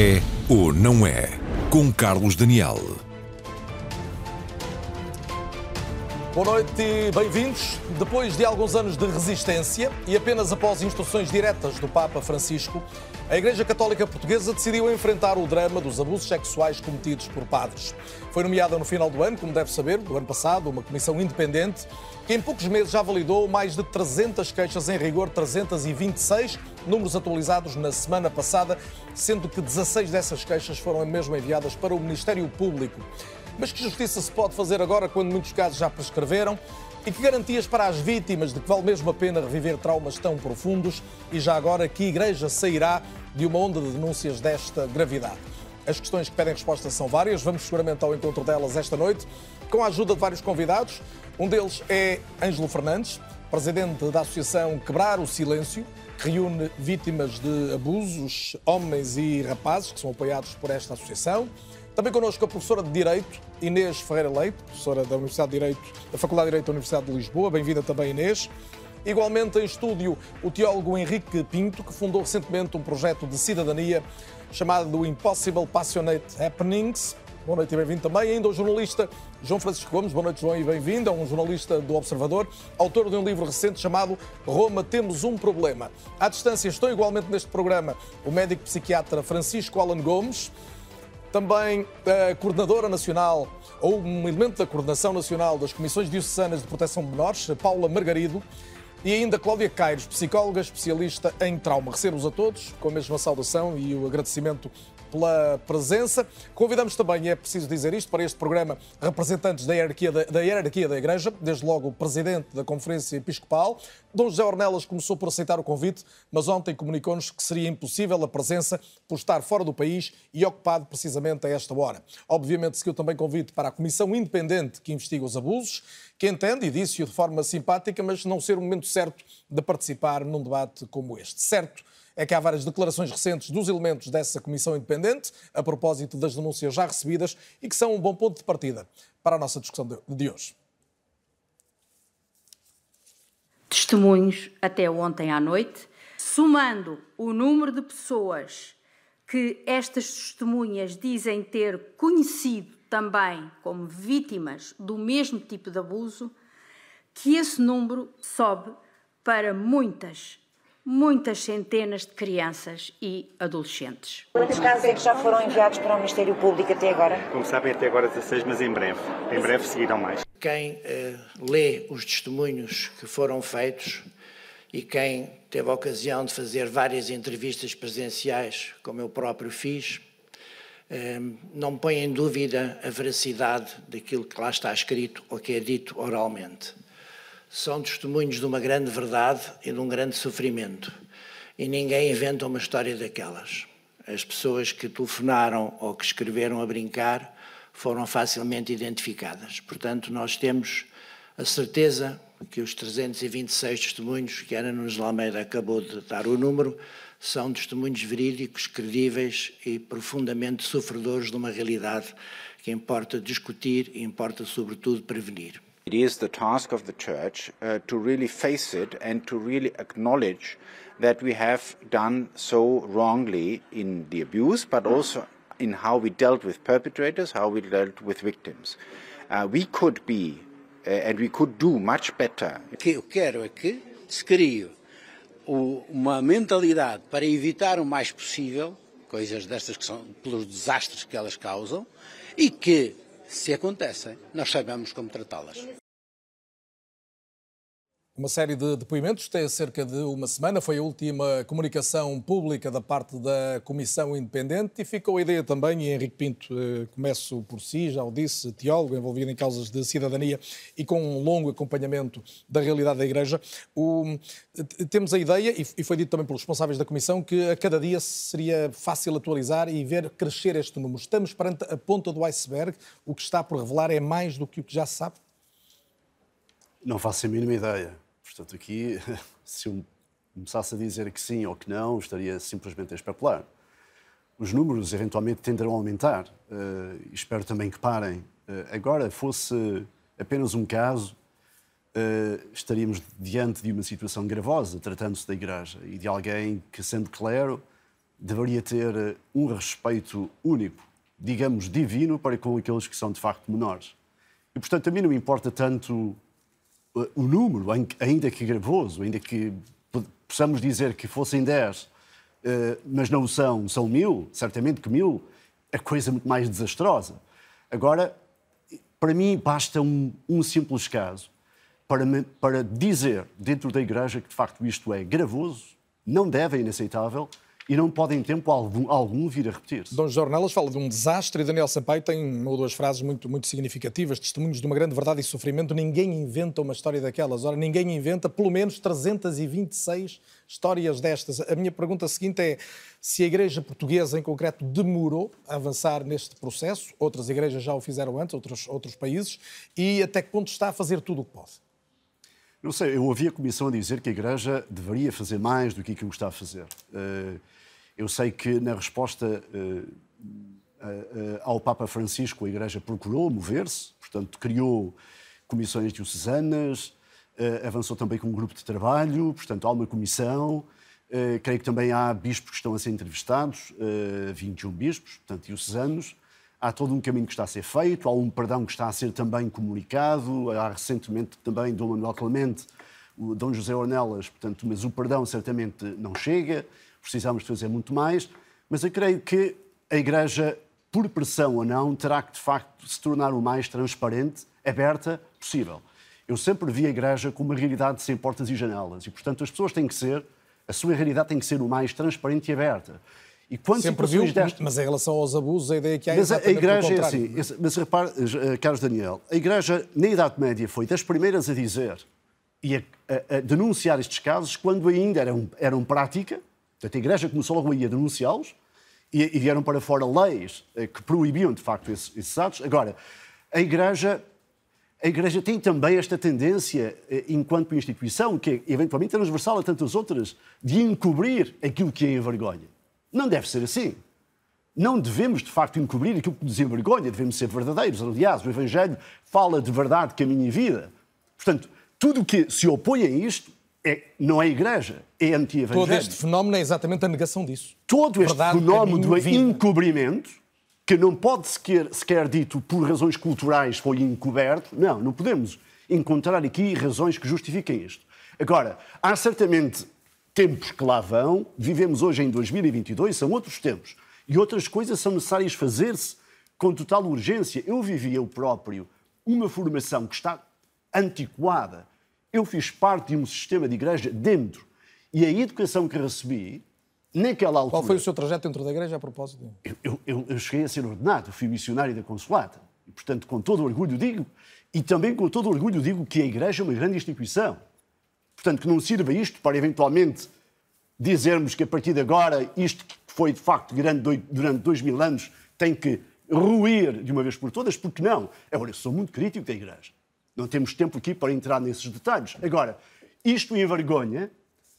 É ou não é? Com Carlos Daniel. Boa noite e bem-vindos. Depois de alguns anos de resistência e apenas após instruções diretas do Papa Francisco, a Igreja Católica Portuguesa decidiu enfrentar o drama dos abusos sexuais cometidos por padres. Foi nomeada no final do ano, como deve saber, do ano passado, uma comissão independente que em poucos meses já validou mais de 300 queixas, em rigor 326, números atualizados na semana passada, sendo que 16 dessas queixas foram mesmo enviadas para o Ministério Público. Mas que justiça se pode fazer agora quando muitos casos já prescreveram? E que garantias para as vítimas de que vale mesmo a pena reviver traumas tão profundos? E já agora, que igreja sairá de uma onda de denúncias desta gravidade? As questões que pedem resposta são várias, vamos seguramente ao encontro delas esta noite, com a ajuda de vários convidados. Um deles é Ângelo Fernandes, presidente da Associação Quebrar o Silêncio, que reúne vítimas de abusos, homens e rapazes, que são apoiados por esta associação. Também connosco a professora de Direito, Inês Ferreira Leite, professora da Universidade de Direito, da Faculdade de Direito da Universidade de Lisboa. Bem-vinda também, Inês. Igualmente em estúdio, o teólogo Henrique Pinto, que fundou recentemente um projeto de cidadania chamado Impossible Passionate Happenings. Boa noite e bem-vindo também. Ainda o jornalista João Francisco Gomes. Boa noite, João, e bem-vindo. É um jornalista do Observador, autor de um livro recente chamado Roma, Temos um Problema. À distância, estou igualmente neste programa o médico psiquiatra Francisco Alan Gomes também a coordenadora nacional, ou um elemento da coordenação nacional das Comissões Diocesanas de Proteção de Menores, Paula Margarido, e ainda Cláudia Caires, psicóloga especialista em trauma. Recebo-os a todos com a mesma saudação e o agradecimento pela presença. Convidamos também, é preciso dizer isto, para este programa representantes da hierarquia da, da, hierarquia da Igreja, desde logo o Presidente da Conferência Episcopal. Dom José Ornelas começou por aceitar o convite, mas ontem comunicou-nos que seria impossível a presença por estar fora do país e ocupado precisamente a esta hora. Obviamente seguiu também convite para a Comissão Independente que investiga os abusos, que entende, e disse-o de forma simpática, mas não ser o momento certo de participar num debate como este. Certo é que há várias declarações recentes dos elementos dessa comissão independente, a propósito das denúncias já recebidas, e que são um bom ponto de partida para a nossa discussão de hoje. Testemunhos até ontem à noite, somando o número de pessoas que estas testemunhas dizem ter conhecido também como vítimas do mesmo tipo de abuso, que esse número sobe para muitas muitas centenas de crianças e adolescentes. Quantos casos é que já foram enviados para o Ministério Público até agora? Como sabem, até agora 16, mas em breve. Em breve seguirão mais. Quem eh, lê os testemunhos que foram feitos e quem teve a ocasião de fazer várias entrevistas presenciais, como eu próprio fiz, eh, não põe em dúvida a veracidade daquilo que lá está escrito ou que é dito oralmente são testemunhos de uma grande verdade e de um grande sofrimento. E ninguém inventa uma história daquelas. As pessoas que telefonaram ou que escreveram a brincar foram facilmente identificadas. Portanto, nós temos a certeza que os 326 testemunhos que Ana Nunes Almeida acabou de dar o número são testemunhos verídicos, credíveis e profundamente sofredores de uma realidade que importa discutir e importa, sobretudo, prevenir. It is the task of the church uh, to really face it and to really acknowledge that we have done so wrongly in the abuse, but also in how we dealt with perpetrators, how we dealt with victims. Uh, we could be uh, and we could do much better. O que eu quero é que se crie uma mentalidade para evitar o mais possível coisas destas que são pelos desastres que elas causam e que se acontecem, nós sabemos como tratá-las. Uma série de depoimentos tem cerca de uma semana. Foi a última comunicação pública da parte da Comissão Independente e ficou a ideia também, e Henrique Pinto, eh, começo por si, já o disse, teólogo envolvido em causas de cidadania e com um longo acompanhamento da realidade da Igreja. O, temos a ideia, e foi dito também pelos responsáveis da Comissão, que a cada dia seria fácil atualizar e ver crescer este número. Estamos perante a ponta do iceberg. O que está por revelar é mais do que o que já se sabe? Não faço a mínima ideia Portanto, aqui, se eu começasse a dizer que sim ou que não, estaria simplesmente a especular. Os números eventualmente tenderão a aumentar. Uh, espero também que parem. Uh, agora, fosse apenas um caso, uh, estaríamos diante de uma situação gravosa, tratando-se da Igreja e de alguém que, sendo clero, deveria ter um respeito único, digamos, divino, para com aqueles que são de facto menores. E, portanto, a mim não me importa tanto o número, ainda que gravoso, ainda que possamos dizer que fossem 10, uh, mas não são, são mil, certamente que mil, é coisa muito mais desastrosa. Agora, para mim, basta um, um simples caso para, para dizer dentro da Igreja que de facto isto é gravoso, não deve, é inaceitável e não pode em tempo algum, algum vir a repetir-se. Dom Jornelas fala de um desastre e Daniel Sampaio tem uma ou duas frases muito, muito significativas, testemunhos de uma grande verdade e sofrimento. Ninguém inventa uma história daquelas. Ora, ninguém inventa pelo menos 326 histórias destas. A minha pergunta seguinte é se a Igreja Portuguesa, em concreto, demorou a avançar neste processo, outras igrejas já o fizeram antes, outros, outros países, e até que ponto está a fazer tudo o que pode? Não sei, eu ouvi a Comissão a dizer que a Igreja deveria fazer mais do que aquilo que está a fazer. Uh, eu sei que na resposta uh, uh, ao Papa Francisco a Igreja procurou mover-se, portanto criou comissões diocesanas, avançou também com um grupo de trabalho, portanto há uma comissão. creio que também há bispos que estão a ser entrevistados, 21 bispos, portanto diocesanos. Há todo um caminho que está a ser feito, há um perdão que está a ser também comunicado. Há recentemente também Dom Manuel Clemente, o Dom José Ornelas, portanto, mas o perdão certamente não chega precisamos fazer muito mais, mas eu creio que a Igreja, por pressão ou não, terá que de facto se tornar o mais transparente, aberta possível. Eu sempre vi a Igreja como uma realidade sem portas e janelas e, portanto, as pessoas têm que ser, a sua realidade tem que ser o mais transparente e aberta. E quando Sempre viu, destas... mas em relação aos abusos, a ideia que há é mas a Igreja é assim, mas repare, eh, Carlos Daniel, a Igreja na Idade Média foi das primeiras a dizer e a, a, a denunciar estes casos quando ainda eram, eram prática, Portanto, a Igreja começou logo aí a denunciá-los e, e, vieram para fora leis eh, que proibiam, de facto, esses, esses atos. Agora, a Igreja a Igreja tem também esta tendência, eh, enquanto instituição, que é eventualmente transversal a tantas outras, de encobrir aquilo que é envergonha. Não deve ser assim. Não devemos, de facto, encobrir aquilo que nos envergonha, devemos ser verdadeiros. Aliás, o Evangelho fala de verdade, caminho e vida. Portanto, tudo o que se opõe a isto é, não é igreja, é anti-evangelho. Todo este fenómeno é exatamente a negação disso. Todo este Verdade, fenómeno do encobrimento, que não pode sequer, sequer dito por razões culturais foi encoberto, não, não podemos encontrar aqui razões que justifiquem isto. Agora, há certamente tempos que lá vão, vivemos hoje em 2022, são outros tempos, e outras coisas são necessárias fazer-se com total urgência. Eu vivi eu próprio uma formação que está antiquada, eu fiz parte de um sistema de igreja dentro. E a educação que recebi, naquela altura. Qual foi o seu trajeto dentro da igreja a propósito? Eu, eu, eu cheguei a ser ordenado, fui missionário da Consolata. E, portanto, com todo orgulho digo, e também com todo orgulho digo que a igreja é uma grande instituição. Portanto, que não sirva isto para eventualmente dizermos que a partir de agora isto que foi de facto grande durante dois mil anos tem que ruir de uma vez por todas, porque não. Agora, eu sou muito crítico da igreja. Não temos tempo aqui para entrar nesses detalhes. Agora, isto envergonha,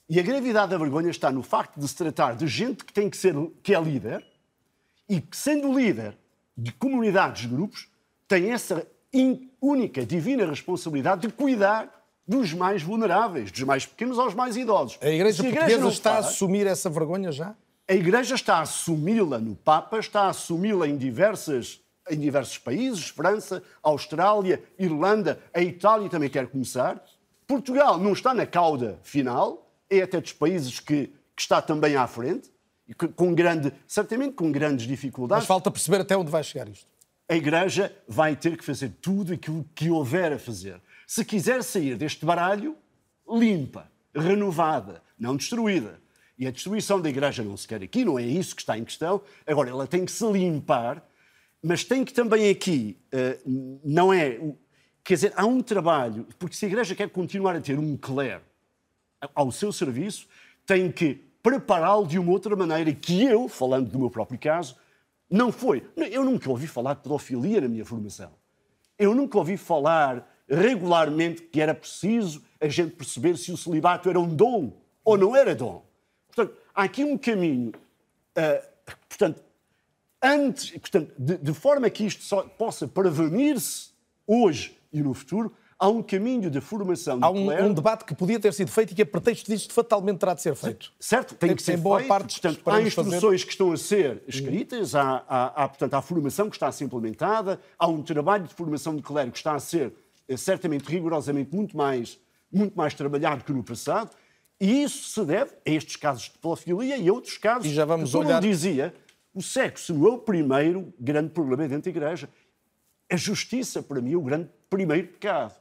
e a gravidade da vergonha está no facto de se tratar de gente que tem que ser, que é líder, e que, sendo líder de comunidades, de grupos, tem essa única, divina responsabilidade de cuidar dos mais vulneráveis, dos mais pequenos aos mais idosos. A Igreja, a igreja Portuguesa está faz, a assumir essa vergonha já? A Igreja está a assumi-la no Papa, está a assumi-la em diversas em diversos países, França, Austrália, Irlanda, a Itália também quer começar. Portugal não está na cauda final, é até dos países que, que está também à frente, com grande, certamente com grandes dificuldades. Mas falta perceber até onde vai chegar isto. A Igreja vai ter que fazer tudo aquilo que houver a fazer. Se quiser sair deste baralho, limpa, renovada, não destruída. E a destruição da Igreja não se quer aqui, não é isso que está em questão. Agora, ela tem que se limpar mas tem que também aqui, uh, não é. Quer dizer, há um trabalho, porque se a Igreja quer continuar a ter um clero ao seu serviço, tem que prepará-lo de uma outra maneira que eu, falando do meu próprio caso, não foi. Eu nunca ouvi falar de pedofilia na minha formação. Eu nunca ouvi falar regularmente que era preciso a gente perceber se o celibato era um dom ou não era dom. Portanto, há aqui um caminho. Uh, portanto, antes, portanto, de, de forma que isto só possa prevenir-se hoje e no futuro, Há um caminho de formação Há um, clero. um debate que podia ter sido feito e que, a pretexto disto, fatalmente terá de ser feito. Certo, tem que ser boa feito. parte, portanto, há esperemos fazer. instruções que estão a ser escritas, há, há, há, portanto, há formação que está a ser implementada, há um trabalho de formação de clero que está a ser eh, certamente rigorosamente muito mais, muito mais trabalhado que no passado, e isso se deve a estes casos de pedofilia e a outros casos E já vamos que, como olhar- dizia, o sexo é o primeiro grande problema dentro da Igreja. A justiça, para mim, é o grande primeiro pecado.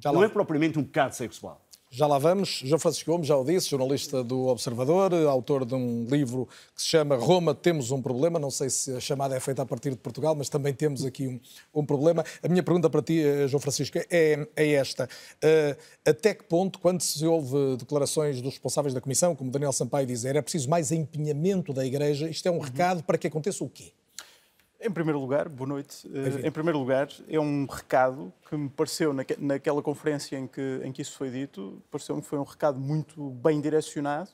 Já não lá- é propriamente um pecado sexual. Já lá vamos. João Francisco Gomes, já o disse, jornalista do Observador, autor de um livro que se chama Roma, temos um problema. Não sei se a chamada é feita a partir de Portugal, mas também temos aqui um, um problema. A minha pergunta para ti, eh, João Francisco, é, é esta. Eh, até que ponto, quando se ouve declarações dos responsáveis da Comissão, como Daniel Sampaio dizer, é preciso mais empenhamento da Igreja, isto é um recado para que aconteça o quê? Em primeiro lugar, boa noite. Eh, Em primeiro lugar, é um recado que me pareceu, naque- naquela conferência em que, em que isso foi dito, pareceu-me que foi um recado muito bem direcionado.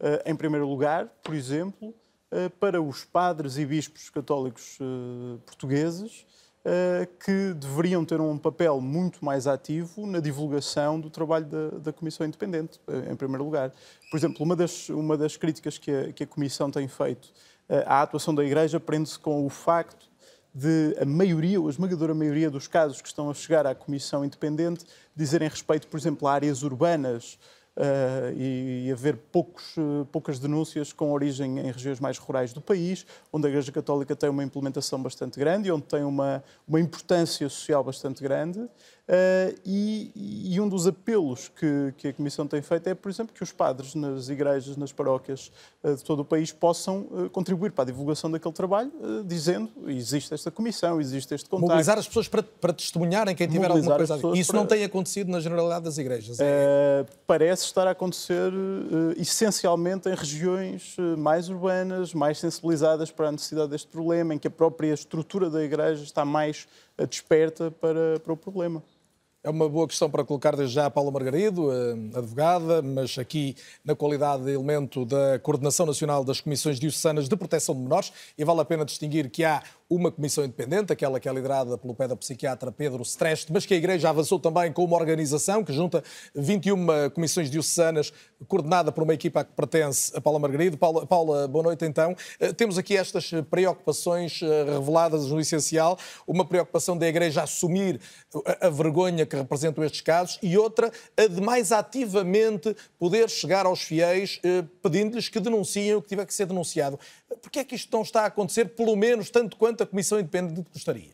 Eh, Em primeiro lugar, por exemplo, eh, para os padres e bispos católicos portugueses, que deveriam ter um papel muito mais ativo na divulgação do trabalho da, da Comissão Independente, em primeiro lugar. Por exemplo, uma das, uma das críticas que a, que a Comissão tem feito eh, à atuação da Igreja prende-se com o facto de a maioria, ou a esmagadora maioria dos casos que estão a chegar à Comissão Independente dizerem respeito, por exemplo, a áreas urbanas eh, e, e haver poucos, eh, poucas denúncias com origem em regiões mais rurais do país, onde a Igreja Católica tem uma implementação bastante grande e onde tem uma, uma importância social bastante grande. Eh, e, e um dos apelos que, que a Comissão tem feito é, por exemplo, que os padres nas igrejas, nas paróquias de todo o país possam contribuir para a divulgação daquele trabalho, dizendo existe esta comissão, existe este contacto. Mobilizar as pessoas para, para testemunharem quem tiver alguma Mobilizar coisa a dizer. Isso para- não tem acontecido na generalidade das igrejas. é? Uh, parece estar a acontecer uh, essencialmente em regiões uh, mais urbanas, mais sensibilizadas para a necessidade deste problema, em que a própria estrutura da igreja está mais uh, desperta para, para o problema. É uma boa questão para colocar desde já a Paula Margarido, eh, advogada, mas aqui na qualidade de elemento da Coordenação Nacional das Comissões Diocesanas de Proteção de Menores, e vale a pena distinguir que há uma comissão independente, aquela que é liderada pelo pedopsiquiatra Pedro Streste, mas que a Igreja avançou também com uma organização que junta 21 comissões diocesanas, coordenada por uma equipa a que pertence a Paula Margarido. Paula, Paula boa noite então. Eh, Temos aqui estas preocupações eh, reveladas no essencial, uma preocupação da Igreja assumir a, vergonha que representam estes casos e outra, a de mais ativamente poder chegar aos fiéis eh, pedindo-lhes que denunciem o que tiver que ser denunciado. Porquê é que isto não está a acontecer, pelo menos tanto quanto a Comissão Independente gostaria?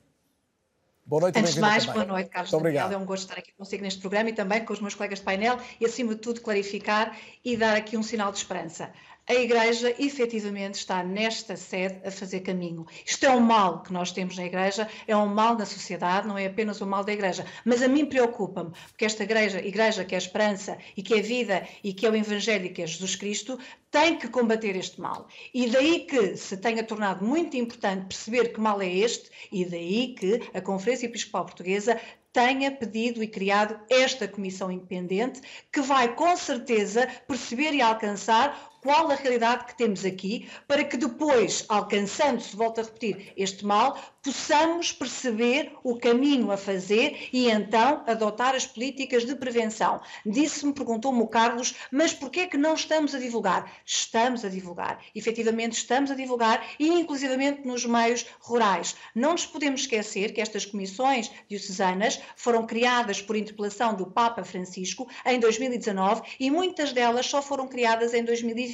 Boa noite, Antes de mais, também. boa noite, Carlos Muito Daniel. obrigado. É um gosto estar aqui consigo neste programa e também com os meus colegas de painel e, acima de tudo, clarificar e dar aqui um sinal de esperança. A Igreja, efetivamente, está nesta sede a fazer caminho. Isto é um mal que nós temos na Igreja, é um mal na sociedade, não é apenas um mal da Igreja. Mas a mim preocupa-me, porque esta Igreja, Igreja que é a esperança e que é vida e que é o Evangelho e que é Jesus Cristo, tem que combater este mal. E daí que se tenha tornado muito importante perceber que mal é este, e daí que a Conferência Episcopal Portuguesa tenha pedido e criado esta comissão independente que vai com certeza perceber e alcançar qual a realidade que temos aqui, para que depois, alcançando-se, volto a repetir, este mal, possamos perceber o caminho a fazer e então adotar as políticas de prevenção. Disse-me, perguntou-me o Carlos, mas porquê é que não estamos a divulgar? Estamos a divulgar. Efetivamente estamos a divulgar e inclusivamente nos meios rurais. Não nos podemos esquecer que estas comissões diocesanas foram criadas por interpelação do Papa Francisco em 2019 e muitas delas só foram criadas em 2020.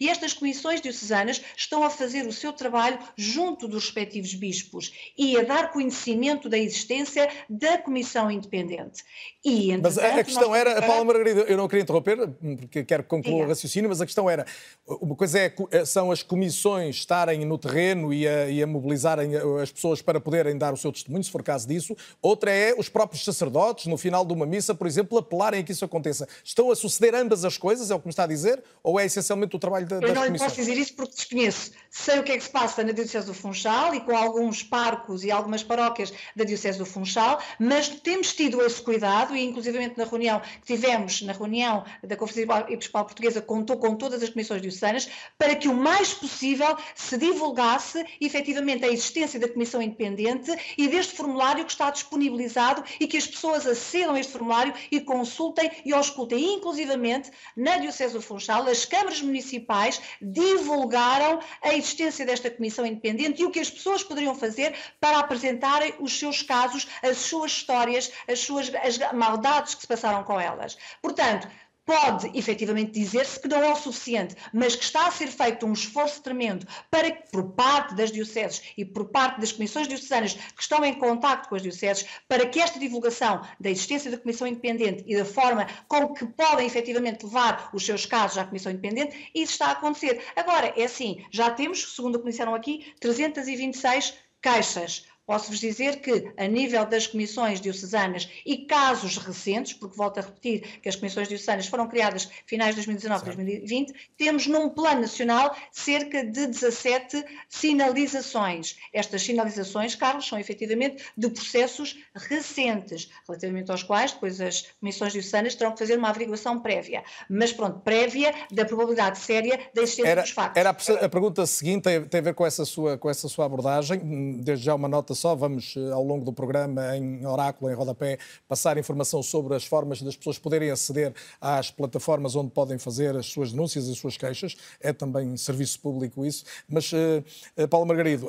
E estas comissões diocesanas estão a fazer o seu trabalho junto dos respectivos bispos e a dar conhecimento da existência da comissão independente. E, Mas a- questão nós era, a Paula Margarida, eu não queria interromper, porque quero que conclua o raciocínio, mas a questão era, uma coisa é, co- são as comissões estarem no terreno e a, e a mobilizarem as pessoas para poderem dar o seu testemunho, se for caso disso, outra é os próprios sacerdotes, no final de uma missa, por exemplo, apelarem a que isso aconteça. Estão a suceder ambas as coisas, é o que me está a dizer, ou é essencialmente o trabalho da- Eu das não lhe comissões? posso dizer isso porque desconheço. Sei o que é que se passa na Diocese do Funchal e com alguns parcos e algumas paróquias da Diocese do Funchal, mas temos tido esse cuidado e, inclusivamente, na reunião que tivemos, na reunião da Conferência Episcopal Portuguesa, contou com todas as comissões diocesanas para que o mais possível se divulgasse efetivamente a existência da Comissão Independente e deste formulário que está disponibilizado e que as pessoas acedam a este formulário e consultem e auscultem. Inclusivamente, na Diocese do Funchal, as câmaras municipais divulgaram a existência desta Comissão Independente e o que as pessoas poderiam fazer para apresentarem os seus casos, as suas histórias, as suas as maldades que se passaram com elas. Portanto, pode efetivamente dizer-se que não é o suficiente, mas que está a ser feito um esforço tremendo para que, por parte das dioceses e por parte das comissões diocesanas que estão em contato com as dioceses, para que esta divulgação da existência da Comissão Independente e da forma com que podem efetivamente levar os seus casos à Comissão Independente, isso está a acontecer. Agora, é assim, já temos, segundo o que disseram aqui, 326 caixas Posso-vos dizer que, a nível das comissões diocesanas e casos recentes, porque volto a repetir que as comissões diocesanas foram criadas finais de 2019 e 2020, temos num plano nacional cerca de 17 sinalizações. Estas sinalizações, Carlos, são efetivamente de processos recentes, relativamente aos quais depois as comissões diocesanas terão que fazer uma averiguação prévia. Mas pronto, prévia da probabilidade séria da existência era, dos factos. Era a, a pergunta seguinte, tem, tem a ver com essa, sua, com essa sua abordagem. Desde já uma nota só, vamos eh, ao longo do programa, em oráculo, em rodapé, passar informação sobre as formas das pessoas poderem aceder às plataformas onde podem fazer as suas denúncias e as suas queixas. É também serviço público isso. Mas, uh, Paulo Margarido,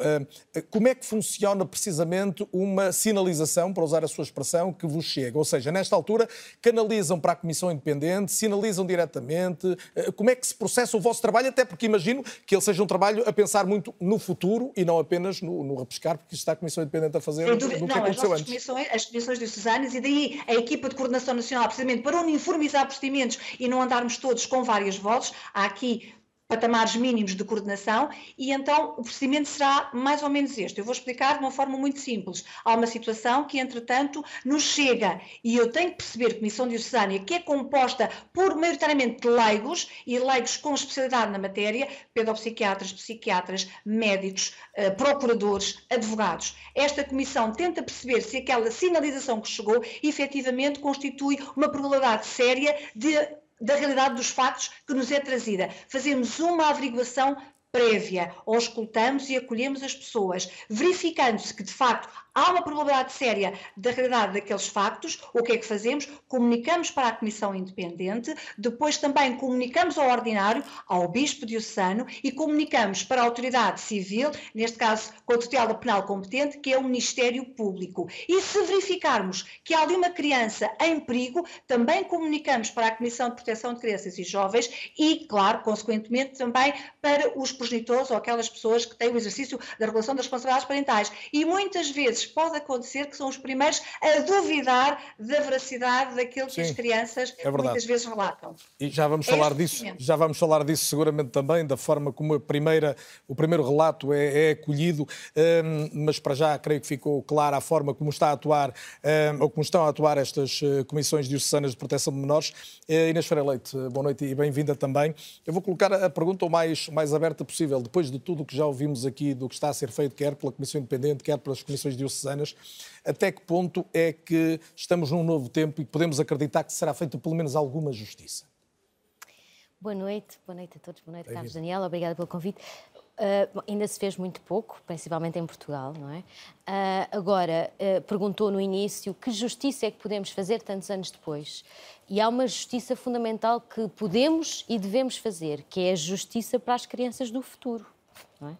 como é que funciona precisamente uma sinalização, para usar a sua expressão, que vos chega? Ou seja, nesta altura, canalizam para a Comissão Independente, sinalizam diretamente. Como é que se processa o vosso trabalho? Até porque imagino que ele seja um trabalho a pensar muito no futuro e não apenas no, no repescar, porque está a Comissão Comissão Independente a fazer do, do que não, aconteceu as antes. Comissões, as comissões diocesanas e daí a equipa de coordenação nacional, precisamente para uniformizar procedimentos e não andarmos todos com várias vozes, há aqui patamares mínimos de coordenação e então o procedimento será mais ou menos este. Eu vou explicar de uma forma muito simples. Há uma situação que, entretanto, nos chega e eu tenho que perceber a Comissão Diocesana, que é composta por maioritariamente leigos e leigos com especialidade na matéria, pedopsiquiatras, psiquiatras, médicos, eh, procuradores, advogados. Esta comissão tenta perceber se aquela sinalização que chegou efetivamente constitui uma probabilidade séria de da realidade dos factos que nos é trazida. Fazemos uma averiguação prévia, auscultamos e acolhemos as pessoas, verificando-se que de facto há uma probabilidade séria da realidade daqueles factos, o que é que fazemos? Comunicamos para a Comissão Independente, depois também comunicamos ao ordinário, ao Bispo Diocesano e comunicamos para a autoridade civil, neste caso com a tutela penal competente, que é o Ministério Público. E se verificarmos que há ali uma criança em perigo, também comunicamos para a Comissão de Proteção de Crianças e Jovens e, claro, consequentemente também para os progenitores ou aquelas pessoas que têm o exercício da regulação das responsabilidades parentais. E muitas vezes pode acontecer que são os primeiros a duvidar da veracidade daquilo que Sim, as crianças é muitas vezes relatam. E já vamos é falar disso, já vamos falar disso seguramente também, da forma como primeira, o primeiro relato é, é acolhido, um, mas para já creio que ficou clara a forma como está a atuar, um, ou como estão a atuar estas uh, comissões diocesanas de proteção de menores. Uh, Inês Ferreira Leite, boa noite e bem-vinda também. Eu vou colocar a pergunta o mais, mais aberta possível, depois de tudo o que já ouvimos aqui, do que está a ser feito, quer pela Comissão Independente, quer pelas comissões diocesanas diocesanas, até que ponto é que estamos num novo tempo e podemos acreditar que será feita pelo menos alguma justiça? Boa noite, boa noite a todos, boa noite, Carlos Daniel, obrigada pelo convite. Uh, ainda se fez muito pouco, principalmente em Portugal, não é? Uh, agora, uh, perguntou no início que justiça é que podemos fazer tantos anos depois. E há uma justiça fundamental que podemos e devemos fazer, que é a justiça para as crianças do futuro. É?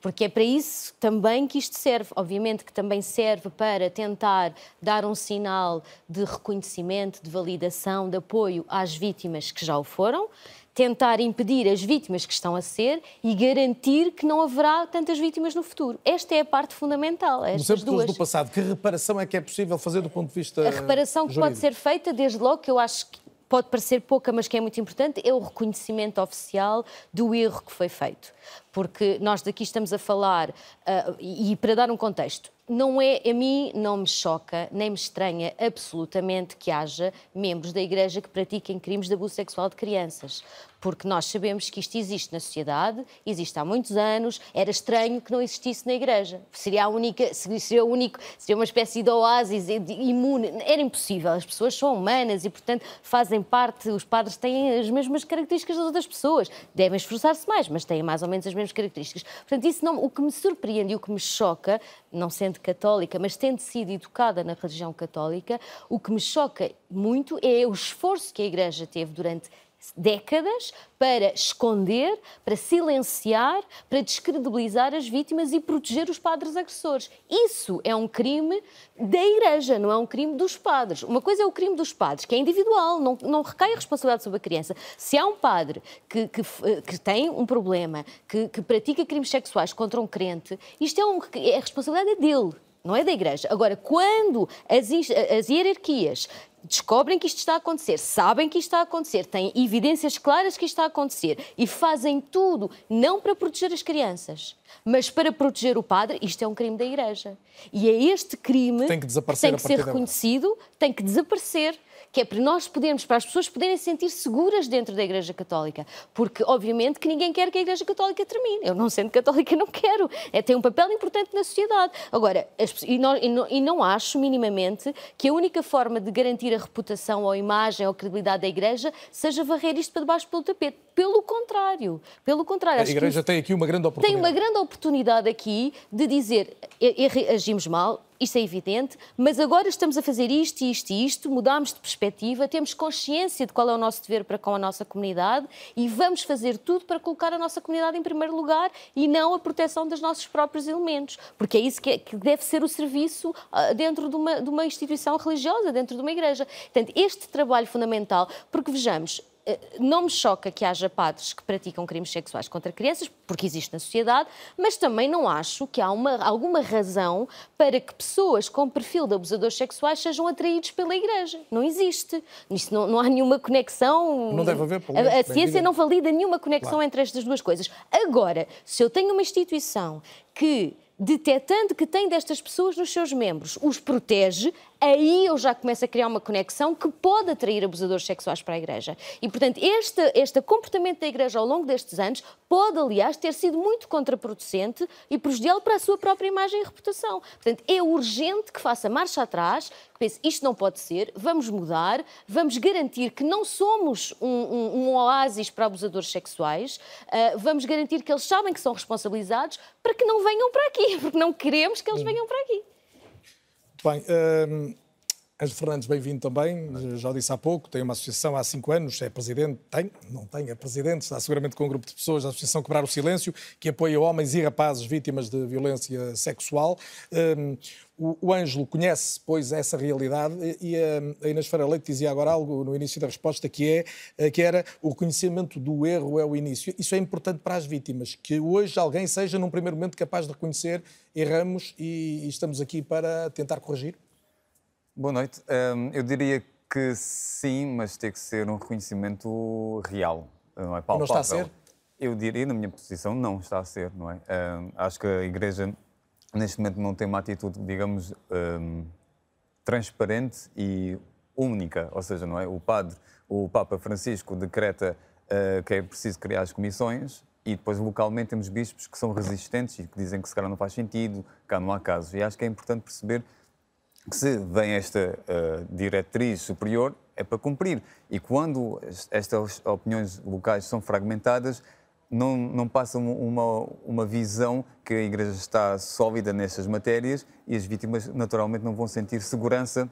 Porque é para isso também que isto serve. Obviamente que também serve para tentar dar um sinal de reconhecimento, de validação, de apoio às vítimas que já o foram, tentar impedir as vítimas que estão a ser e garantir que não haverá tantas vítimas no futuro. Esta é a parte fundamental. Estas duas. do passado, que reparação é que é possível fazer do ponto de vista A reparação jurídico? que pode ser feita, desde logo, que eu acho que pode parecer pouca, mas que é muito importante, é o reconhecimento oficial do erro que foi feito. porque nós daqui estamos a falar, uh, e, para dar um contexto, não é, a mim não me choca, nem me estranha absolutamente que haja membros da Igreja que pratiquem crimes de abuso sexual de crianças porque nós sabemos que isto existe na sociedade, existe há muitos anos, era estranho que não existisse na Igreja. Seria a única, seria, o único, seria uma espécie de oásis imune. Era impossível. As pessoas são humanas e, portanto, fazem parte, os padres têm as mesmas características das outras pessoas. Devem esforçar-se mais, mas têm mais ou menos as mesmas características. Portanto, isso não, o que me surpreende e o que me choca, não sendo católica, mas tendo sido educada na religião católica, o que me choca muito é o esforço que a Igreja teve durante décadas para esconder, para silenciar, para descredibilizar as vítimas e proteger os padres agressores. Isso é um crime da Igreja, não é um crime dos padres. Uma coisa é o crime dos padres, que é individual, não, não recai a responsabilidade sobre a criança. Se há um padre que, que, que tem um problema, que, que, pratica crimes sexuais contra um crente, isto é, um, é a responsabilidade dele. Não é da Igreja. Agora, quando as, as hierarquias descobrem que isto está a acontecer, sabem que isto está a acontecer, têm evidências claras que isto está a acontecer e fazem tudo, não para proteger as crianças, mas para proteger o padre, isto é um crime da Igreja. E é este crime tem que, tem que ser reconhecido, tem que desaparecer que é para nós podermos, para as pessoas poderem sentir seguras dentro da Igreja Católica. Porque, obviamente, que ninguém quer que a Igreja Católica termine. Eu, não sendo católica, não quero. É, tem um papel importante na sociedade. Agora, as, e, não, e, não, e não acho minimamente que a única forma de garantir a reputação ou a imagem ou a credibilidade da Igreja seja varrer isto para debaixo pelo tapete. Pelo contrário. Pelo contrário. A Igreja tem aqui uma grande oportunidade. Tem uma grande oportunidade aqui de dizer agimos mal, isso é evidente, mas agora estamos a fazer isto, isto e isto, mudámos de perspectiva, temos consciência de qual é o nosso dever para com a nossa comunidade e vamos fazer tudo para colocar a nossa comunidade em primeiro lugar e não a proteção dos nossos próprios elementos, porque é isso que, é, que deve ser o serviço uh, dentro de uma, de uma instituição religiosa, dentro de uma igreja. Portanto, este trabalho fundamental, porque vejamos, não me choca que haja padres que praticam crimes sexuais contra crianças, porque existe na sociedade, mas também não acho que há uma, alguma razão para que pessoas com perfil de abusadores sexuais sejam atraídos pela Igreja. Não existe. Isso não, não há nenhuma conexão. Não deve haver. A, a ciência não valida nenhuma conexão claro. entre estas duas coisas. Agora, se eu tenho uma instituição que detectando que tem destas pessoas nos seus membros, os protege, aí eu já começo a criar uma conexão que pode atrair abusadores sexuais para a Igreja. E, portanto, este, este comportamento da Igreja ao longo destes anos pode, aliás, ter sido muito contraproducente e prejudicial para a sua própria imagem e reputação. Portanto, é urgente que faça marcha atrás, que pense, isto não pode ser, vamos mudar, vamos garantir que não somos um, um, um oásis para abusadores sexuais, uh, vamos garantir que eles sabem que são responsabilizados para que não venham para aqui, porque não queremos que eles venham para aqui. Bem, Ângelo Fernandes, bem-vindo também. Já disse há pouco, tem uma associação há cinco anos, é presidente, tem, não tem, é presidente, está seguramente com um grupo de pessoas da Associação Quebrar o Silêncio, que apoia homens e rapazes vítimas de violência sexual. Um, o, o Ângelo conhece, pois, essa realidade e a, a Inês Ferreira dizia agora algo no início da resposta que, é, eh, que era o reconhecimento do erro é o início. Isso é importante para as vítimas, que hoje alguém seja, num primeiro momento, capaz de reconhecer erramos e, e estamos aqui para tentar corrigir? Boa noite. Um, eu diria que sim, mas tem que ser um reconhecimento real, não é palpável. Não está a ser? Eu diria, na minha posição, não está a ser, não é? Um, acho que a Igreja neste momento não tem uma atitude, digamos, um, transparente e única, ou seja, não é? O padre, o Papa Francisco decreta uh, que é preciso criar as comissões e depois localmente temos bispos que são resistentes e que dizem que se calhar não faz sentido, cá não há casos. E acho que é importante perceber que se vem esta uh, diretriz superior é para cumprir. E quando estas opiniões locais são fragmentadas, não, não passa uma, uma visão que a Igreja está sólida nestas matérias e as vítimas naturalmente não vão sentir segurança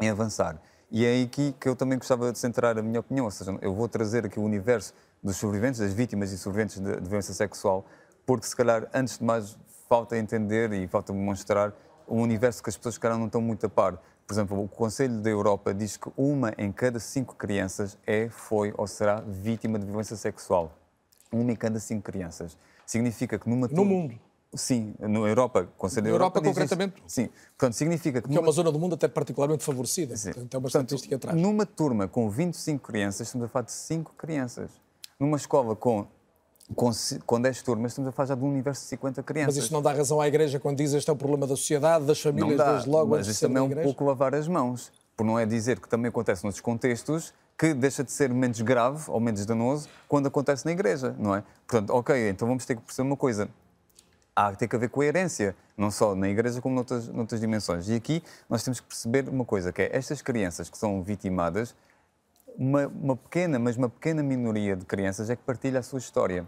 em avançar. E é aqui que eu também gostava de centrar a minha opinião, ou seja, eu vou trazer aqui o universo dos sobreviventes, das vítimas e sobreviventes de, de violência sexual, porque se calhar, antes de mais, falta entender e falta demonstrar um universo que as pessoas, calhar, não estão muito a par. Por exemplo, o Conselho da Europa diz que uma em cada cinco crianças é, foi ou será vítima de violência sexual uma em cada cinco crianças. Significa que numa... No mundo? Sim, na Europa, Conselho da Europa, Europa concretamente? Sim, portanto, significa que... Que numa... é uma zona do mundo até particularmente favorecida, Sim. portanto, é uma portanto, estatística atrás. Numa turma com 25 crianças, estamos a falar de 5 crianças. Numa escola com com, com 10 turmas, estamos a falar já de um universo de 50 crianças. Mas isso não dá razão à Igreja quando diz este é o problema da sociedade, das famílias, não dá, desde logo Mas isso também é um pouco lavar as mãos. Por não é dizer que também acontece noutros contextos que deixa de ser menos grave ou menos danoso quando acontece na Igreja, não é? Portanto, ok, então vamos ter que perceber uma coisa. Há que ter que haver coerência, não só na Igreja como noutras, noutras dimensões. E aqui nós temos que perceber uma coisa, que é estas crianças que são vitimadas, uma, uma pequena, mas uma pequena minoria de crianças é que partilha a sua história.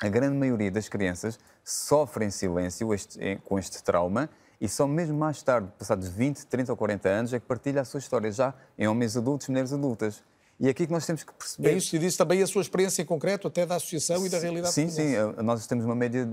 A grande maioria das crianças sofre em silêncio este, com este trauma e só mesmo mais tarde, passados 20, 30 ou 40 anos, é que partilha a sua história, já em homens adultos, mulheres adultas. E é aqui que nós temos que perceber. É isso, e disse também a sua experiência em concreto, até da associação e da realidade Sim, sim, nós temos uma média,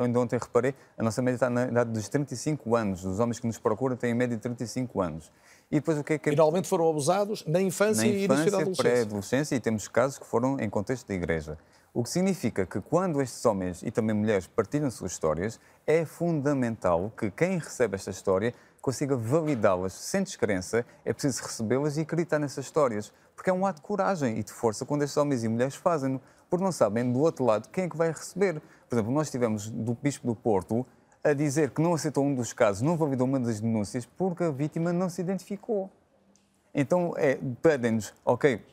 ainda ontem reparei, a nossa média está na idade dos 35 anos. Os homens que nos procuram têm a média de 35 anos. E depois o que é que. Finalmente foram abusados na infância, na infância e início da adolescência. pré-adolescência, e temos casos que foram em contexto da igreja. O que significa que quando estes homens e também mulheres partilham suas histórias, é fundamental que quem recebe esta história consiga validá-las sem descrença, é preciso recebê-las e acreditar nessas histórias. Porque é um ato de coragem e de força quando estes homens e mulheres fazem-no, porque não sabem do outro lado quem é que vai receber. Por exemplo, nós tivemos do Bispo do Porto a dizer que não aceitou um dos casos, não validou uma das denúncias porque a vítima não se identificou. Então, é, pedem-nos, ok,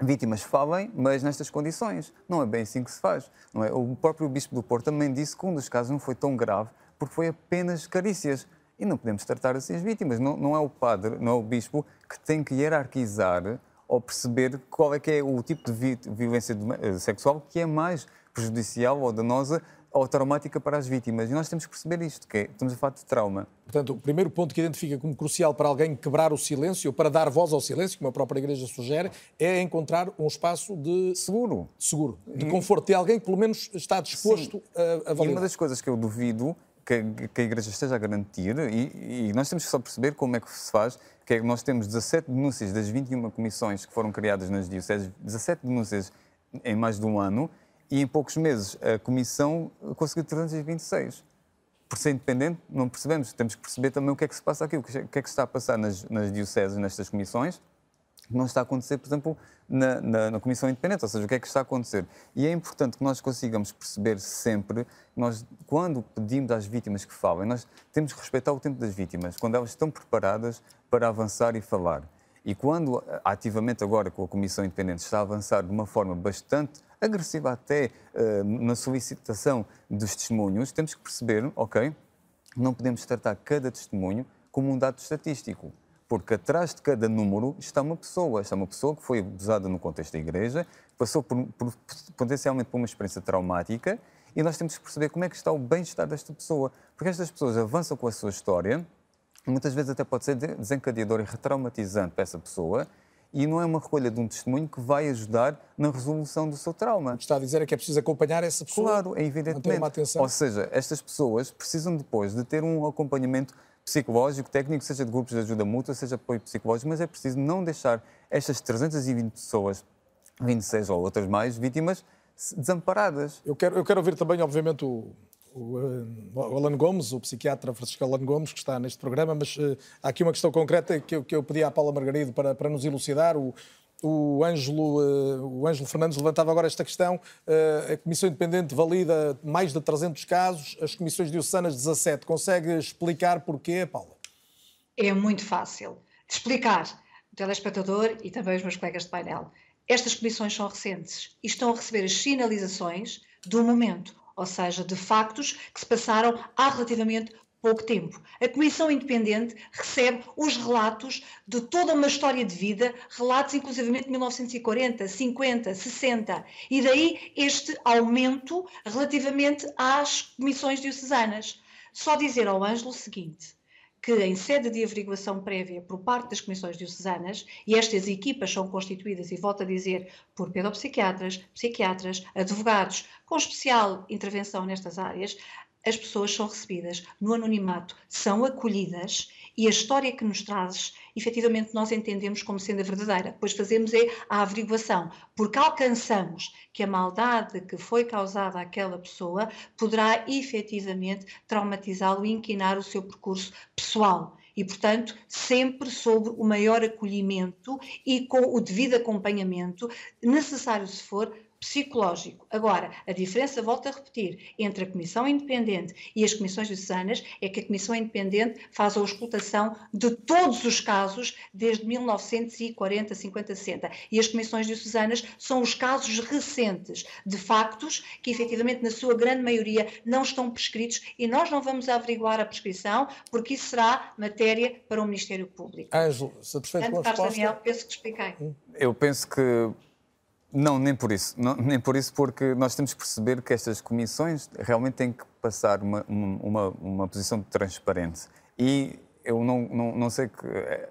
vítimas falem, mas nestas condições. Não é bem assim que se faz. Não é? O próprio Bispo do Porto também disse que um dos casos não foi tão grave porque foi apenas carícias. E não podemos tratar assim as vítimas. Não, não é o padre, não é o bispo que tem que hierarquizar ou perceber qual é que é o tipo de violência eh, sexual que é mais prejudicial ou danosa ou traumática para as vítimas. E nós temos que perceber isto, que é, estamos a falar de trauma. Portanto, o primeiro ponto que identifica como crucial para alguém quebrar o silêncio, para dar voz ao silêncio, como a própria Igreja sugere, é encontrar um espaço de... Seguro. Seguro. De e... conforto. De alguém que, pelo menos, está disposto Sim. a, a validar. E uma das coisas que eu duvido que, que a Igreja esteja a garantir, e, e, nós temos que só perceber como é que se faz, que é que nós temos 17 denúncias das 21 comissões que foram criadas nas dioceses, 17 denúncias em mais de um ano, e em poucos meses a Comissão conseguiu 326. Por ser independente, não percebemos. Temos que perceber também o que é que se passa aqui, o que é que se está a passar nas, nas dioceses, nestas comissões, que não está a acontecer, por exemplo, na, na, na, Comissão Independente, ou seja, o que é que está a acontecer. E é importante que nós consigamos perceber sempre, nós, quando pedimos às vítimas que falem, nós temos que respeitar o tempo das vítimas, quando elas estão preparadas para avançar e falar. E quando ativamente agora com a Comissão Independente está a avançar de uma forma bastante agressiva até uh, na solicitação dos testemunhos, temos que perceber, ok, não podemos tratar cada testemunho como um dado estatístico, porque atrás de cada número está uma pessoa, está uma pessoa que foi abusada no contexto da igreja, passou por, por, potencialmente por uma experiência traumática e nós temos que perceber como é que está o bem-estar desta pessoa, porque estas pessoas avançam com a sua história muitas vezes até pode ser desencadeador e retraumatizante para essa pessoa e não é uma recolha de um testemunho que vai ajudar na resolução do seu trauma. O que está a dizer é que é preciso acompanhar essa pessoa. Claro, é evidentemente. Ou seja, estas pessoas precisam depois de ter um acompanhamento psicológico, técnico, seja de grupos de ajuda mútua, seja apoio psicológico, mas é preciso não deixar estas 320 pessoas, 26 ou outras mais, vítimas, desamparadas. Eu quero, eu quero ouvir também, obviamente, o, o, Alan Gomes, o psiquiatra Francisco Alan Gomes, que está neste programa, mas uh, há aqui uma questão concreta que eu, que eu pedi à Paula Margarido para, para nos elucidar. O, o Ângelo, uh, o Ângelo Fernandes levantava agora esta questão. Uh, a Comissão Independente valida mais de 300 casos, as comissões diocesanas 17. Consegue explicar porquê, Paula? É muito fácil de explicar. O telespectador e também os meus colegas de painel. Estas comissões são recentes e estão a receber as sinalizações do momento ou seja, de factos que se passaram há relativamente pouco tempo. A Comissão Independente recebe os relatos de toda uma história de vida, relatos inclusivamente de 1940, 50, 60, e daí este aumento relativamente às comissões diocesanas. Só dizer ao Ângelo o seguinte, que em sede de averiguação prévia por parte das comissões diocesanas, e estas equipas são constituídas, e volto a dizer, por pedopsiquiatras, psiquiatras, advogados, com especial intervenção nestas áreas, as pessoas são recebidas no anonimato, são acolhidas e a história que nos trazes, efetivamente nós entendemos como sendo a verdadeira, pois fazemos é a averiguação, porque alcançamos que a maldade que foi causada àquela pessoa poderá efetivamente traumatizá-lo e inquinar o seu percurso pessoal. E, portanto, sempre sobre o maior acolhimento e com o devido acompanhamento, necessário se for, psicológico. Agora, a diferença, volto a repetir, entre a Comissão Independente e as Comissões Diocesanas é que a Comissão Independente faz a auscultação de todos os casos desde 1940, 50, 60. E as Comissões Diocesanas são os casos recentes de factos que, efetivamente, na sua grande maioria, não estão prescritos e nós não vamos averiguar a prescrição porque isso será matéria para o Ministério Público. Ângelo, satisfeito com a resposta? Daniel, penso que expliquei. Eu penso que não, nem por isso. Não, nem por isso, porque nós temos que perceber que estas comissões realmente têm que passar uma, uma, uma posição transparente. E eu não, não, não sei que, eh,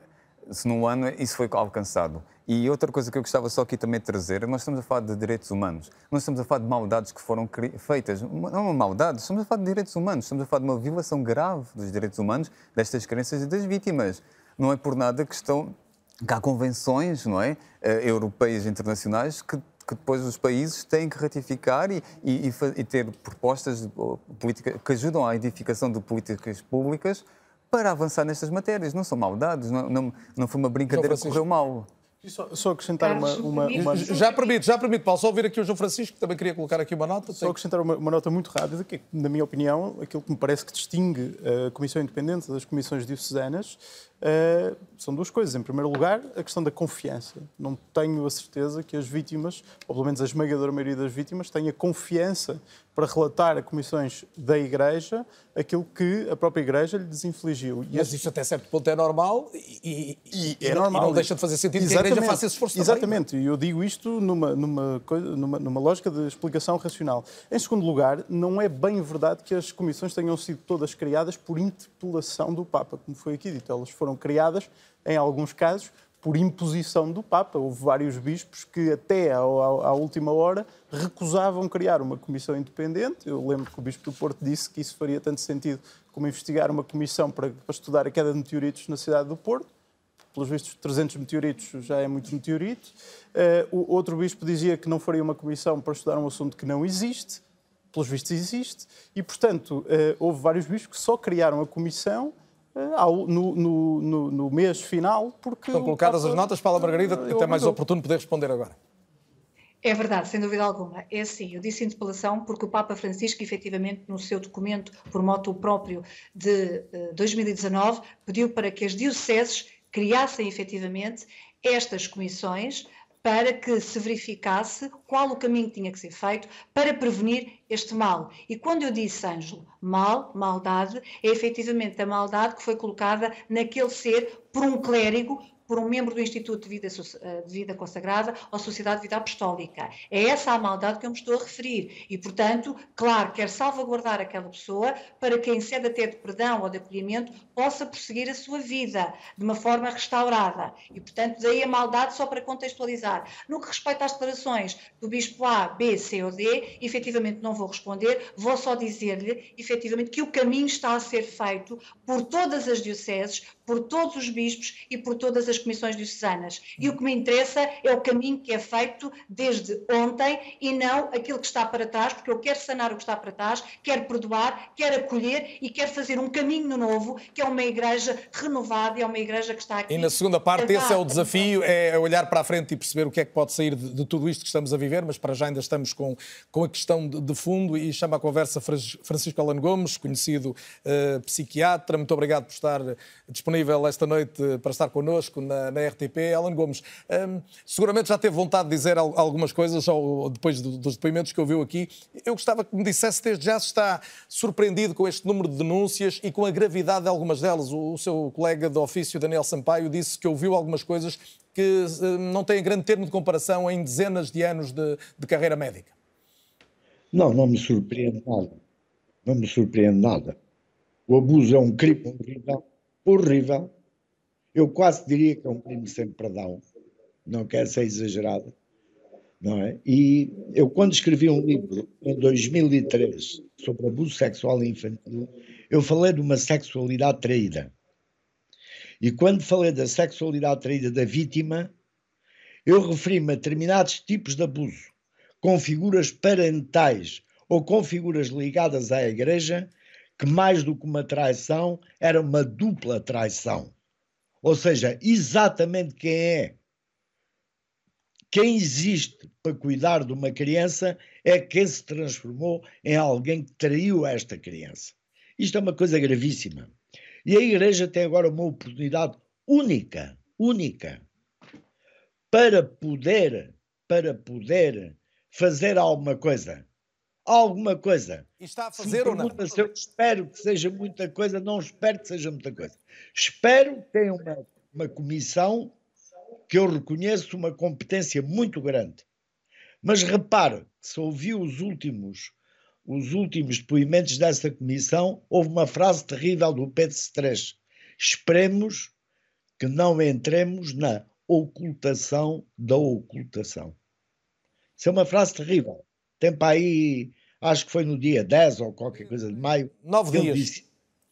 se no ano isso foi alcançado. E outra coisa que eu gostava só aqui também de trazer, nós estamos a falar de direitos humanos. Nós estamos a falar de maldades que foram feitas. Não maldades, estamos a falar de direitos humanos. Estamos a falar de uma violação grave dos direitos humanos, destas crenças e das vítimas. Não é por nada que estão que há convenções não é, eh, europeias e internacionais que, que depois os países têm que ratificar e, e, e ter propostas de, política, que ajudam à edificação de políticas públicas para avançar nestas matérias. Não são maldades, não, não, não foi uma brincadeira que correu mal. Só, só, acrescentar uma, uma, uma, Já permite, já permite, Paulo. Só ouvir aqui o João Francisco, que também queria colocar aqui uma nota. Só acrescentar uma, uma, nota muito rápida, que, na minha opinião, aquilo que me parece que distingue a Comissão Independente das comissões diocesanas uh, são duas coisas. Em primeiro lugar, a questão da confiança. Não tenho a certeza que as vítimas, ou pelo menos a esmagadora maioria das vítimas, tenha confiança para relatar a comissões da Igreja aquilo que a própria Igreja lhe desinfligiu. E Mas isto até certo ponto é normal e, e, e é normal. Não deixa de fazer sentido Exatamente. que a Igreja faça esse esforço Exatamente, e eu digo isto numa, numa, numa, numa lógica de explicação racional. Em segundo lugar, não é bem verdade que as comissões tenham sido todas criadas por interpelação do Papa, como foi aqui dito. Elas foram criadas, em alguns casos, por imposição do Papa. Houve vários bispos que, até à, à, última hora, recusavam criar uma comissão independente. Eu lembro que o Bispo do Porto disse que isso faria tanto sentido como investigar uma comissão para, para estudar a queda de meteoritos na cidade do Porto. Pelos vistos, 300 meteoritos já é muito meteorito. Uh, o outro bispo dizia que não faria uma comissão para estudar um assunto que não existe. Pelos vistos, existe. E, portanto, uh, houve vários bispos que só criaram a comissão eh, ao, no, no, no, mês final, porque... Estão colocadas Papa... as notas, Paula Margarida, é até mais oportuno poder responder agora. É verdade, sem dúvida alguma. É assim, eu disse interpelação porque o Papa Francisco, efetivamente, no seu documento, por moto próprio de uh, eh, 2019, pediu para que as dioceses criassem efetivamente estas comissões para que se verificasse qual o caminho que tinha que ser feito para prevenir este mal. E quando eu disse, Ângelo, mal, maldade, é efetivamente a maldade que foi colocada naquele ser por um clérigo, por um membro do Instituto de Vida, eh, de Vida Consagrada ou Sociedade de Vida Apostólica. É essa a maldade que eu me estou a referir. E, portanto, claro, quero salvaguardar aquela pessoa para que, em sede até de perdão ou de acolhimento, possa prosseguir a sua vida de uma forma restaurada. E, portanto, daí a maldade só para contextualizar. No que respeita às declarações do Bispo A, B, C ou D, efetivamente não vou responder, vou só dizer-lhe, efetivamente, que o caminho está a ser feito por todas as dioceses, por todos os bispos e por todas as comissões diocesanas. E o que me interessa é o caminho que é feito desde ontem e não aquilo que está para trás, porque eu quero sanar o que está para trás, quero perdoar, quero acolher e quero fazer um caminho novo, que é uma igreja renovada e é uma igreja que está aqui. E na segunda parte, esse é o desafio, é olhar para a frente e perceber o que é que pode sair de, de tudo isto que estamos a viver, mas para já ainda estamos com, com a questão de, de fundo e chama a conversa Francisco Alan Gomes, conhecido uh, psiquiatra. Muito obrigado por estar disponível disponível esta noite para estar connosco na, na RTP. Alan Gomes, hum, seguramente já teve vontade de dizer algumas coisas ou, depois do, dos depoimentos que ouviu aqui. Eu gostava que me dissesse desde já se está surpreendido com este número de denúncias e com a gravidade de algumas delas. O, o seu colega de ofício, Daniel Sampaio, disse que ouviu algumas coisas que hum, não têm grande termo de comparação em dezenas de anos de, de carreira médica. Não, não me surpreende nada. Não me surpreende nada. O abuso é um crime horrível horrível. Eu quase diria que é um crime sem perdão. Não quero ser exagerado. Não é? E eu, quando escrevi um livro em 2003 sobre abuso sexual infantil, eu falei de uma sexualidade traída. E quando falei da sexualidade traída da vítima, eu referi-me a determinados tipos de abuso, com figuras parentais ou com figuras ligadas à igreja, que mais do que uma traição era uma dupla traição. Ou seja, exatamente quem é quem existe para cuidar de uma criança é quem se transformou em alguém que traiu esta criança. Isto é uma coisa gravíssima. E a Igreja tem agora uma oportunidade única, única, para poder, para poder fazer alguma coisa. Alguma coisa. E está a fazer ou não? Eu espero que seja muita coisa, não espero que seja muita coisa. Espero que tenha uma, uma comissão que eu reconheço uma competência muito grande. Mas repare, se ouviu os últimos os últimos depoimentos dessa comissão, houve uma frase terrível do Pedro Stresch. Esperemos que não entremos na ocultação da ocultação. Isso é uma frase terrível. Tem para aí, acho que foi no dia 10 ou qualquer coisa de maio. Nove dias. Disse,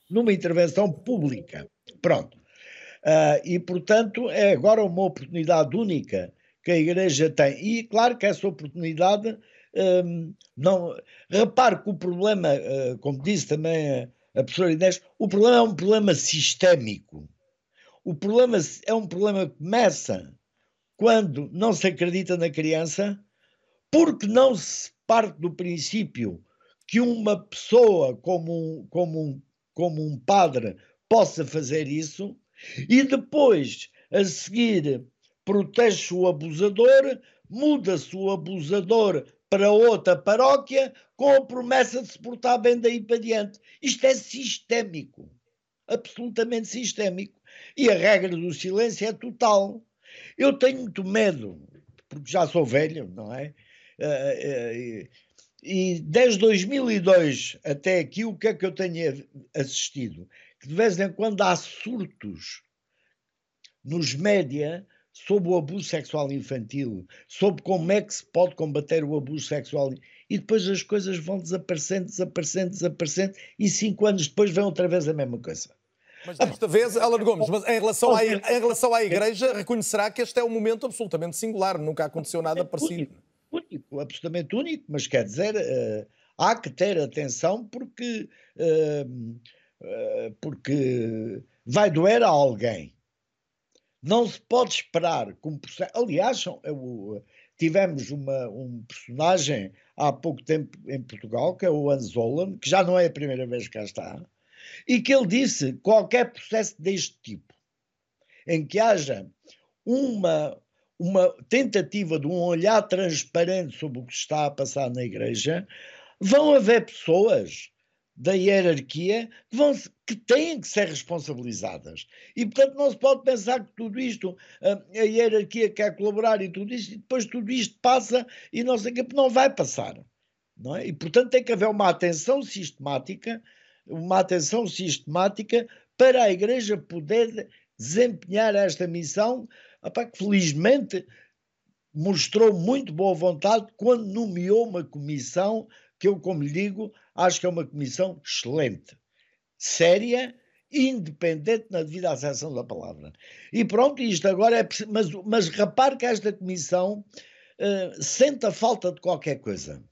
numa intervenção pública. Pronto. Uh, e, portanto, é agora uma oportunidade única que a Igreja tem. E, claro que essa oportunidade um, não. Repare que o problema, uh, como disse também a, a professora Inês, o problema é um problema sistémico. O problema é um problema que começa quando não se acredita na criança, porque não se parte do princípio que uma pessoa como um, como como um padre possa fazer isso, e depois, a seguir, protege o abusador, muda-se o abusador para outra paróquia com a promessa de se portar bem daí para diante. Isto é sistémico, absolutamente sistémico. E a regra do silêncio é total. Eu tenho muito medo, porque já sou velho, não é? Eh, eh, e desde 2002 até aqui, o que é que eu tenho assistido? que de vez em quando há surtos nos média sobre o abuso sexual infantil, sobre como é que se pode combater o abuso sexual e depois as coisas vão desaparecendo, desaparecendo, desaparecendo e cinco anos depois vem outra vez a mesma coisa. Mas desta vez, Alan Gomes, mas em relação, à, em relação à Igreja, reconhecerá que este é um momento absolutamente singular, nunca aconteceu nada parecido. Único, absolutamente único, mas quer dizer, uh, há que ter atenção porque uh, eh, porque vai doer a alguém. Não se pode esperar como Aliás, eu, tivemos uma, um personagem há pouco tempo em Portugal, que é o Anzolan, que já não é a primeira vez que cá está, e que ele disse qualquer processo deste tipo, em que haja uma, uma tentativa de um olhar transparente sobre o que está a passar na igreja, vão haver pessoas da hierarquia que, vão, que têm que ser responsabilizadas. E, portanto, não se pode pensar que tudo isto, a, a hierarquia quer colaborar e tudo isto, e depois tudo isto passa e não sei o que, não vai passar. Não é? E, portanto, tem que haver uma atenção sistemática, uma atenção sistemática para a Igreja poder desempenhar esta missão, opa, que felizmente mostrou muito boa vontade quando nomeou uma comissão que eu, como lhe digo, acho que é uma comissão excelente, séria, independente na devida acessão da palavra. E pronto, isto agora é. Mas, mas repare que esta comissão uh, sente a falta de qualquer coisa.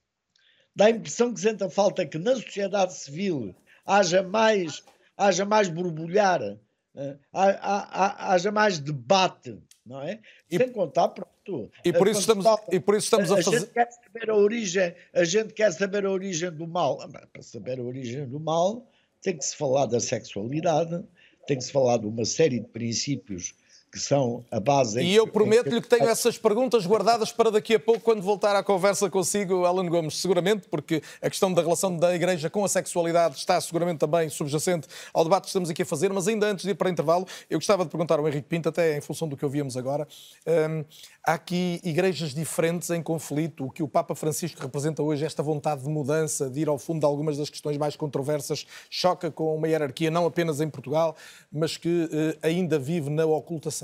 Dá a impressão que sente a falta que na sociedade civil haja mais, haja mais borbulhar, uh, haja mais debate, não é? E, Sem contar, pronto, e por, isso estamos, e por isso estamos a, a fazer. Gente quer saber a, origem, a gente quer saber a origem do mal. Ah, para saber a origem do mal, tem que se falar da sexualidade, tem que se falar de uma série de princípios que são a base. E eu prometo-lhe que tenho essas perguntas guardadas para daqui a pouco, quando voltar à conversa consigo, Alan Gomes, seguramente, porque a questão da relação da Igreja com a sexualidade está seguramente também subjacente ao debate que estamos aqui a fazer, mas ainda antes de ir para o intervalo, eu gostava de perguntar ao Henrique Pinto, até em função do que ouvíamos agora, hum, há aqui igrejas diferentes em conflito, o que o Papa Francisco representa hoje, esta vontade de mudança, de ir ao fundo de algumas das questões mais controversas, choca com uma hierarquia não apenas em Portugal, mas que eh, ainda vive na ocultação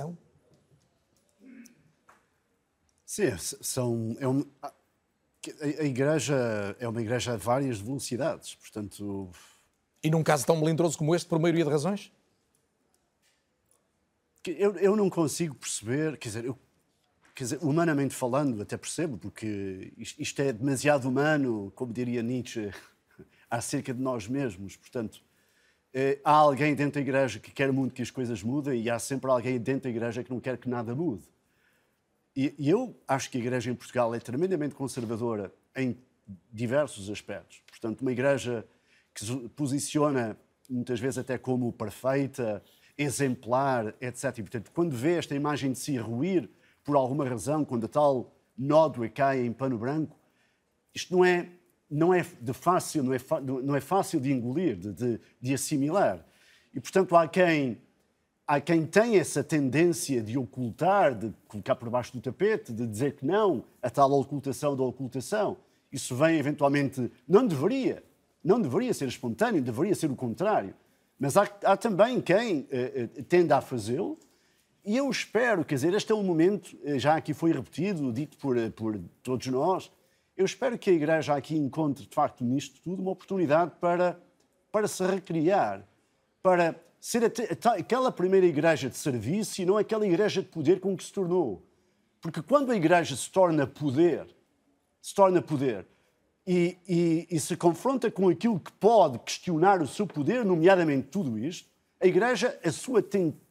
Sim, são, é um, a, igreja é uma igreja a várias velocidades, portanto... E num caso tão melindroso como este, por maioria de razões? Eu, eu não consigo perceber, quer dizer, eu, quer dizer, humanamente falando, até percebo, porque isto, isto é demasiado humano, como diria Nietzsche, acerca de nós mesmos, portanto há alguém dentro da igreja que quer muito que as coisas mudem e há sempre alguém dentro da igreja que não quer que nada mude. E, e eu acho que a Igreja em Portugal é tremendamente conservadora em diversos aspectos. Portanto, uma Igreja que se posiciona muitas vezes até como perfeita, exemplar, etc. E, portanto, quando vê esta imagem de si ruir por alguma razão, quando a tal nódoa cai em pano branco, isto não é, não é de fácil, não é, não é fácil de engolir, de, de, de assimilar. E, portanto, há quem há quem tem essa tendência de ocultar, de colocar por baixo do tapete, de dizer que não, a tal ocultação da ocultação. Isso vem eventualmente. Não deveria. Não deveria ser espontâneo, deveria ser o contrário. Mas há, há também quem uh, tende a fazê-lo. E eu espero, quer dizer, este é um momento, já aqui foi repetido, dito por, por todos nós, eu espero que a Igreja aqui encontre, de facto, nisto tudo, uma oportunidade para, para se recriar, para ser aquela primeira igreja de serviço e não aquela igreja de poder com que se tornou. Porque quando a igreja se torna poder, se torna poder, e, e, e, se confronta com aquilo que pode questionar o seu poder, nomeadamente tudo isto, a igreja, a sua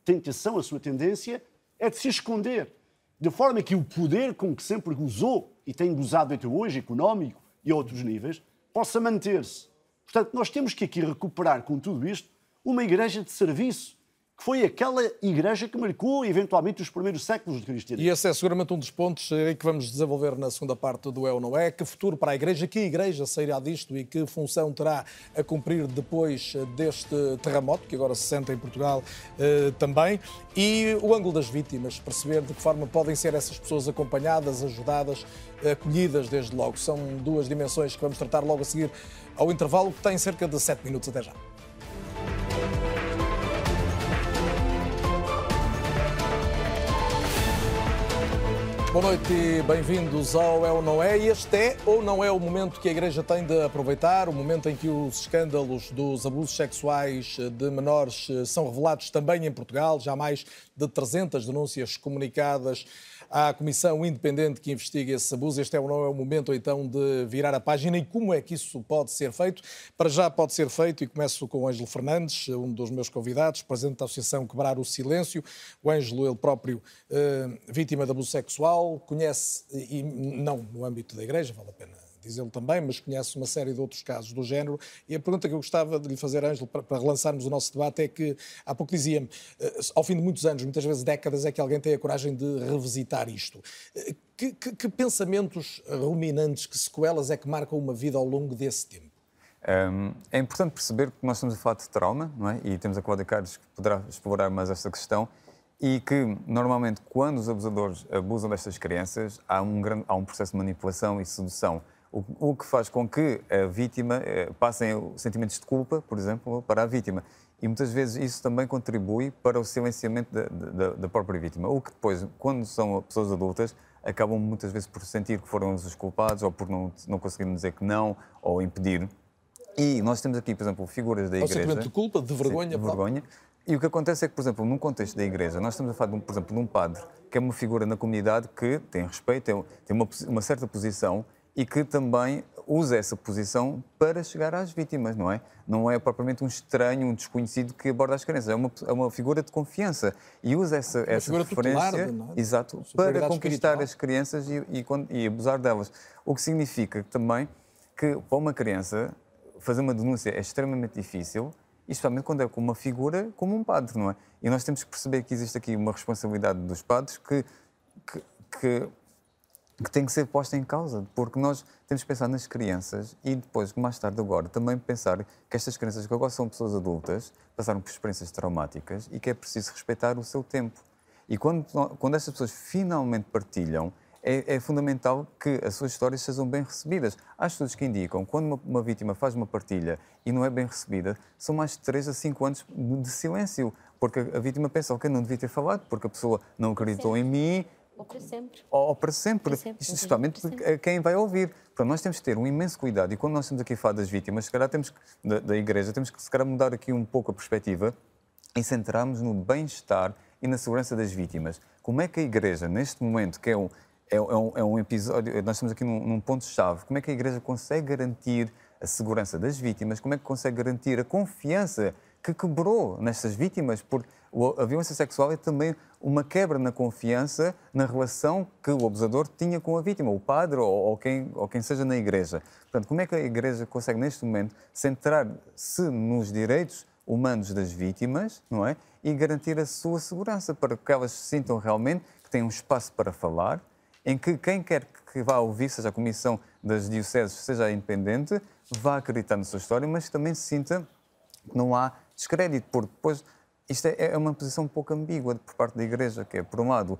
tentação, a sua tendência é de se esconder. De forma que o poder com que sempre gozou e tem gozado até hoje, económico e outros níveis, possa manter-se. Portanto, nós temos que aqui recuperar com tudo isto uma igreja de serviço, que foi aquela igreja que marcou eventualmente os primeiros séculos do cristianismo. E esse é seguramente um dos pontos eh, que vamos desenvolver na segunda parte do É ou Não É. Que futuro para a igreja, que igreja sairá disto e que função terá a cumprir depois eh, deste terremoto, que agora se sente em Portugal eh, também. E o ângulo das vítimas, perceber de que forma podem ser essas pessoas acompanhadas, ajudadas, acolhidas desde logo. São duas dimensões que vamos tratar logo a seguir ao intervalo, que tem cerca de sete minutos até já. Boa noite e bem-vindos ao É ou Não É. Este é ou não é o momento que a Igreja tem de aproveitar, o momento em que os escândalos dos abusos sexuais de menores são revelados também em Portugal, já mais de 300 denúncias comunicadas à Comissão Independente que investiga esse abuso. Este é ou não é o momento, então, de virar a página e como é que isso pode ser feito. Para já pode ser feito, e começo com o Ângelo Fernandes, um dos meus convidados, presidente da Associação Quebrar o Silêncio. O Ângelo, ele próprio, eh, vítima de abuso sexual, conhece, e não no âmbito da Igreja, vale a pena dizê-lo também, mas conhece uma série de outros casos do género. E a pergunta que eu gostava de lhe fazer, Ângelo, para, relançarmos o nosso debate, é que há pouco dizia-me, eh, ao fim de muitos anos, muitas vezes décadas, é que alguém tem a coragem de revisitar isto. Eh, que, que, que pensamentos ruminantes, que sequelas é que marcam uma vida ao longo desse tempo? É importante perceber que nós estamos a falar de trauma, não é? E temos a Cláudia Carlos que poderá explorar mais esta questão e que, normalmente, quando os abusadores abusam destas crianças, há um, grande, há um processo de manipulação e sedução o, o, que faz com que a vítima eh, passem sentimentos de culpa, por exemplo, para a vítima. E muitas vezes isso também contribui para o silenciamento da, da, da, própria vítima. O que depois, quando são pessoas adultas, acabam muitas vezes por sentir que foram os culpados ou por não, não conseguirem dizer que não ou impedir. E nós temos aqui, por exemplo, figuras da igreja. O sentimento de culpa, de vergonha. Sim, de vergonha. E o que acontece é que, por exemplo, num contexto da igreja, nós estamos a falar, de, por exemplo, de um padre que é uma figura na comunidade que tem respeito, tem, tem uma, uma certa posição e que também usa essa posição para chegar às vítimas, não é? Não é propriamente um estranho, um desconhecido que aborda as crianças, é uma, é uma figura de confiança e usa essa, uma essa referência tutelar, é? exato, para conquistar as crianças e, e, e abusar delas. O que significa também que para uma criança fazer uma denúncia é extremamente difícil, especialmente quando é com uma figura como um padre, não é? E nós temos que perceber que existe aqui uma responsabilidade dos padres que, que, que que tem que ser posta em causa, porque nós temos que pensar nas crianças e depois, mais tarde agora, também pensar que estas crianças que agora são pessoas adultas, passaram por experiências traumáticas e que é preciso respeitar o seu tempo. E quando, quando estas pessoas finalmente partilham, é, é, fundamental que as suas histórias sejam bem recebidas. Há estudos que indicam que quando uma, uma, vítima faz uma partilha e não é bem recebida, são mais de 3 a 5 anos de silêncio, porque a, a vítima pensa, ok, não devia ter falado, porque a pessoa não acreditou Sim. em mim, ou para sempre. Ou, para sempre. Para sempre. Especialmente quem vai ouvir. Portanto, nós temos que ter um imenso cuidado. E quando nós estamos aqui a falar das vítimas, se calhar temos que, da, da Igreja, temos que se calhar mudar aqui um pouco a perspectiva e centrarmos no bem-estar e na segurança das vítimas. Como é que a Igreja, neste momento, que é um, é, é um, é um episódio, nós estamos aqui num, num ponto-chave, como é que a Igreja consegue garantir a segurança das vítimas, como é que consegue garantir a confiança que quebrou nestas vítimas, porque a violência sexual é também uma quebra na confiança na relação que o abusador tinha com a vítima, o padre ou, ou quem, ou quem seja na igreja. Portanto, como é que a igreja consegue, neste momento, centrar-se nos direitos humanos das vítimas, não é? E garantir a sua segurança para que elas se sintam realmente que têm um espaço para falar, em que quem quer que vá ouvir, seja a Comissão das Dioceses, seja independente, vá acreditar na sua história, mas também se sinta que não há descrédito, porque depois isto é, é uma posição um pouco ambígua por parte da Igreja, que é, por um lado,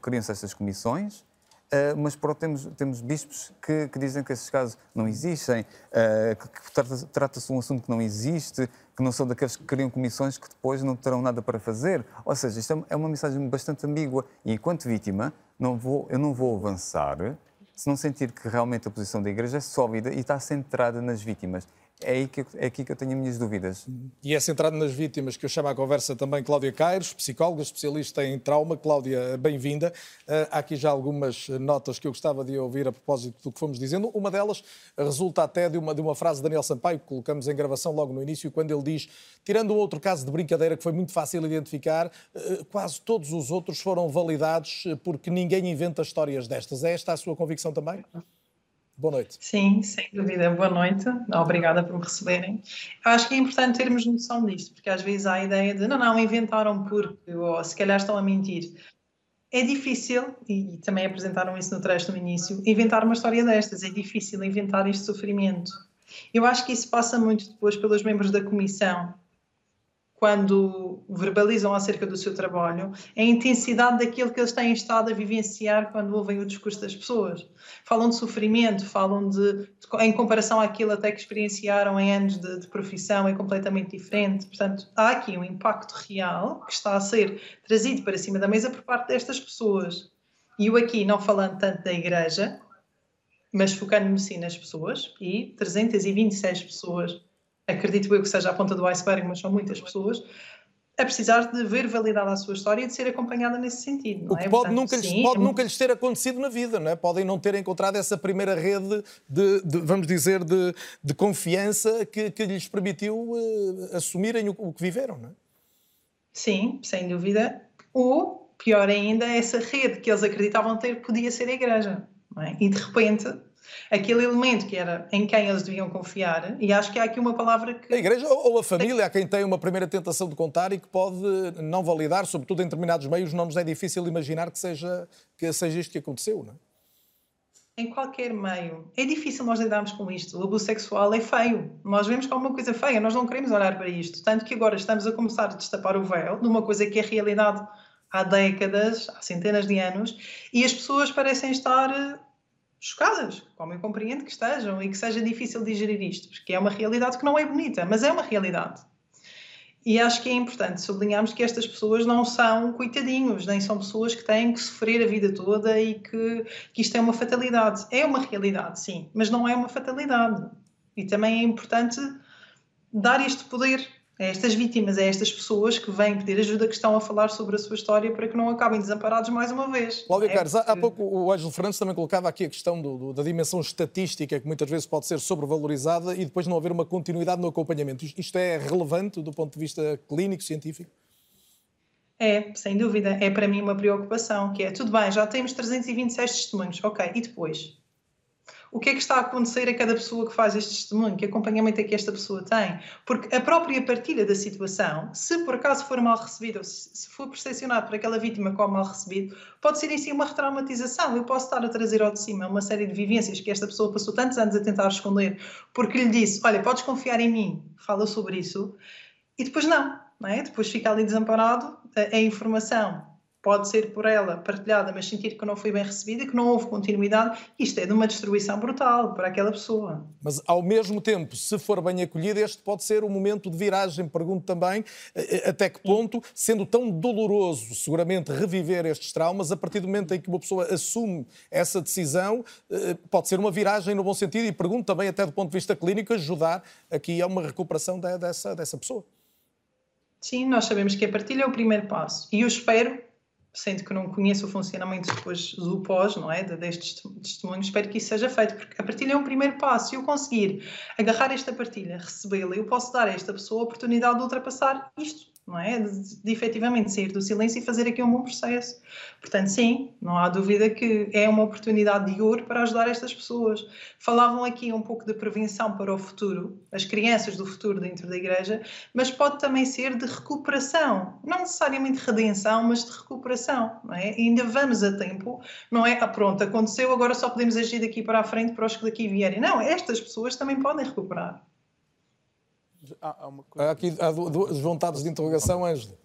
criam-se estas comissões, Uh, mas por outro temos, temos bispos que, que, dizem que esses casos não existem, uh, que, que trata-se trata um assunto que não existe, que não são daqueles que criam comissões que depois não terão nada para fazer. Ou seja, isto é, é uma mensagem bastante ambígua. E enquanto vítima, não vou, eu não vou avançar se não sentir que realmente a posição da Igreja é sólida e está centrada nas vítimas é, aí que, é aqui que eu tenho as minhas dúvidas. E é centrado nas vítimas que eu chamo à conversa também Cláudia Caires, psicóloga, especialista em trauma. Cláudia, bem-vinda. Uh, há aqui já algumas notas que eu gostava de ouvir a propósito do que fomos dizendo. Uma delas resulta até de uma, de uma frase de Daniel Sampaio, que colocamos em gravação logo no início, quando ele diz, tirando um outro caso de brincadeira que foi muito fácil identificar, uh, quase todos os outros foram validados porque ninguém inventa histórias destas. É esta a sua convicção também? Boa noite. Sim, sem dúvida. Boa noite. Obrigada por me receberem. Eu acho que é importante termos noção disto, porque às vezes há a ideia de não, não, inventaram porque, ou se calhar estão a mentir. É difícil, e também apresentaram isso no trecho no início, inventar uma história destas. É difícil inventar este sofrimento. Eu acho que isso passa muito depois pelos membros da comissão, quando verbalizam acerca do seu trabalho, é a intensidade daquilo que eles têm estado a vivenciar quando ouvem o discurso das pessoas. Falam de sofrimento, falam de, de em comparação àquilo até que experienciaram em anos de, de, profissão, é completamente diferente. Portanto, há aqui um impacto real que está a ser trazido para cima da mesa por parte destas pessoas. E eu aqui, não falando tanto da igreja, mas focando-me sim nas pessoas, e 326 pessoas acredito eu que seja a ponta do iceberg, mas são muitas pessoas, a precisar de ver validada a sua história e de ser acompanhada nesse sentido. é? pode, Portanto, nunca, lhes, sim, pode é nunca lhes ter acontecido na vida, não é? Podem não ter encontrado essa primeira rede de, de vamos dizer, de, de confiança que, que, lhes permitiu uh, assumirem o, o, que viveram, não é? Sim, sem dúvida. Ou, pior ainda, essa rede que eles acreditavam ter podia ser a igreja. É? E de repente aquele elemento que era em quem eles deviam confiar, e acho que há aqui uma palavra que. A igreja ou a família, há quem tem uma primeira tentação de contar e que pode não validar, sobretudo em determinados meios, não nos é difícil imaginar que seja, que seja isto que aconteceu, não é? Em qualquer meio. É difícil nós lidarmos com isto. O abuso sexual é feio. Nós vemos como uma coisa feia, nós não queremos olhar para isto. Tanto que agora estamos a começar a destapar o véu de uma coisa que é realidade há décadas, há centenas de anos, e as pessoas parecem estar chocadas, como eu compreendo que estejam e que seja difícil digerir isto, porque é uma realidade que não é bonita, mas é uma realidade. E acho que é importante sublinharmos que estas pessoas não são coitadinhos, nem são pessoas que têm que sofrer a vida toda e que, que isto é uma fatalidade. É uma realidade, sim, mas não é uma fatalidade. E também é importante dar este poder a estas vítimas, a estas pessoas que vêm pedir ajuda, que estão a falar sobre a sua história para que não acabem desamparados mais uma vez. Cláudia é Carlos, porque... há pouco o Ângelo Fernandes também colocava aqui a questão do, do, da dimensão estatística, que muitas vezes pode ser sobrevalorizada e depois não haver uma continuidade no acompanhamento. Isto é relevante do ponto de vista clínico, científico? É, sem dúvida. É para mim uma preocupação, que é, tudo bem, já temos 326 testemunhos, ok, e depois? O que é que está a acontecer a cada pessoa que faz este testemunho, que acompanhamento é que esta pessoa tem. Porque a própria partilha da situação, se por acaso for mal recebido, ou se for percepcionado por aquela vítima como mal recebido, pode ser em si uma retraumatização. Eu posso estar a trazer ao de cima uma série de vivências que esta pessoa passou tantos anos a tentar esconder, porque lhe disse: Olha, podes confiar em mim, fala sobre isso, e depois não. não é? Depois fica ali desamparado a informação pode ser por ela partilhada, mas sentir que não foi bem recebida, que não houve continuidade, isto é de uma destruição brutal para aquela pessoa. Mas, ao mesmo tempo, se for bem acolhida, este pode ser um momento de viragem. Pergunto também eh, eh, até que ponto, sendo tão doloroso, seguramente, reviver estes traumas, a partir do momento em que uma pessoa assume essa decisão, eh, pode ser uma viragem no bom sentido e pergunto também, até do ponto de vista clínico, ajudar aqui a uma recuperação dessa, dessa pessoa. Sim, nós sabemos que a partilha é o primeiro passo e eu espero sendo que não conheço o funcionamento depois do pós, não é, destes testemunhos, espero que isso seja feito, porque a partilha é um primeiro passo. Se eu conseguir agarrar esta partilha, recebê-la, eu posso dar a esta pessoa a oportunidade de ultrapassar isto não é? De, de, efetivamente sair do silêncio e fazer aqui um bom processo. Portanto, sim, não há dúvida que é uma oportunidade de ouro para ajudar estas pessoas. Falavam aqui um pouco de prevenção para o futuro, as crianças do futuro dentro da igreja, mas pode também ser de recuperação, não necessariamente redenção, mas de recuperação, não é? E ainda vamos a tempo, não é? Ah, pronto, aconteceu, agora só podemos agir daqui para a frente para os que daqui vierem. Não, estas pessoas também podem recuperar. Há, há, há aqui há duas vontades de interrogação, Ângelo.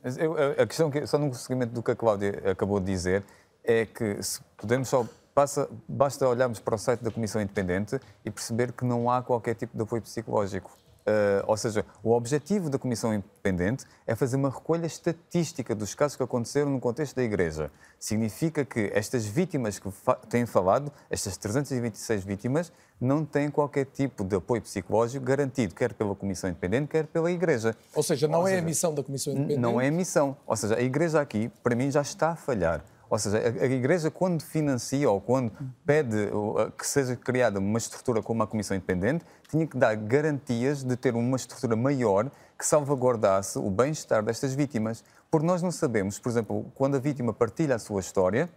A questão, que, só no seguimento do que a Cláudia acabou de dizer, é que se podemos só. Passa, basta olharmos para o site da Comissão Independente e perceber que não há qualquer tipo de apoio psicológico. Uh, ou seja, o objetivo da Comissão Independente é fazer uma recolha estatística dos casos que aconteceram no contexto da Igreja. Significa que estas vítimas que fa têm falado, estas 326 vítimas, não têm qualquer tipo de apoio psicológico garantido, quer pela Comissão Independente, quer pela Igreja. Ou seja, não ou é seja, a missão da Comissão Independente? Não é a missão. Ou seja, a Igreja aqui, para mim, já está a falhar. Ou seja, a, Igreja, quando financia ou quando pede que seja criada uma estrutura como a Comissão Independente, tinha que dar garantias de ter uma estrutura maior que salvaguardasse o bem-estar destas vítimas. Porque nós não sabemos, por exemplo, quando a vítima partilha a sua história,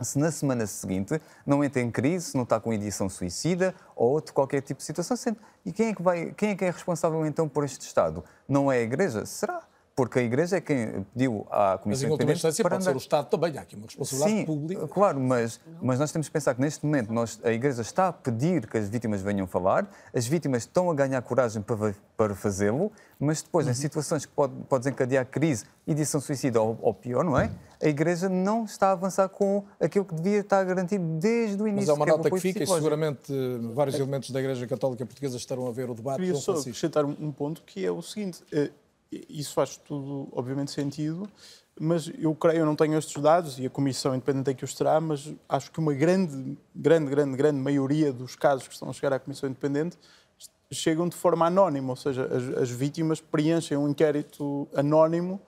se na semana seguinte não entra em crise, se não está com edição suicida ou outro qualquer tipo de situação. E quem é que, vai, quem é, que é responsável então por este Estado? Não é a Igreja? Será? Porque a Igreja é quem pediu à Comissão mas, em última instância, pode andar... ser o Estado também, há aqui uma responsabilidade Sim, pública. claro, mas, mas nós temos que pensar que neste momento nós, a Igreja está a pedir que as vítimas venham falar, as vítimas estão a ganhar coragem para, para fazê-lo, mas depois, uhum. em situações que pode, pode desencadear crise, edição suicida ou, ou pior, não é? A Igreja não está a avançar com aquilo que devia estar garantido desde o início. Mas há uma que é nota é que fica e seguramente vários elementos da Igreja Católica Portuguesa estarão a ver o debate. Queria só acrescentar um ponto que é o seguinte eh, isso faz tudo, obviamente, sentido, mas eu creio, eu não tenho estes dados e a Comissão Independente é que os terá, mas acho que uma grande, grande, grande, grande maioria dos casos que estão a chegar à Comissão Independente chegam de forma anónima, ou seja, as, as vítimas preenchem um inquérito anónimo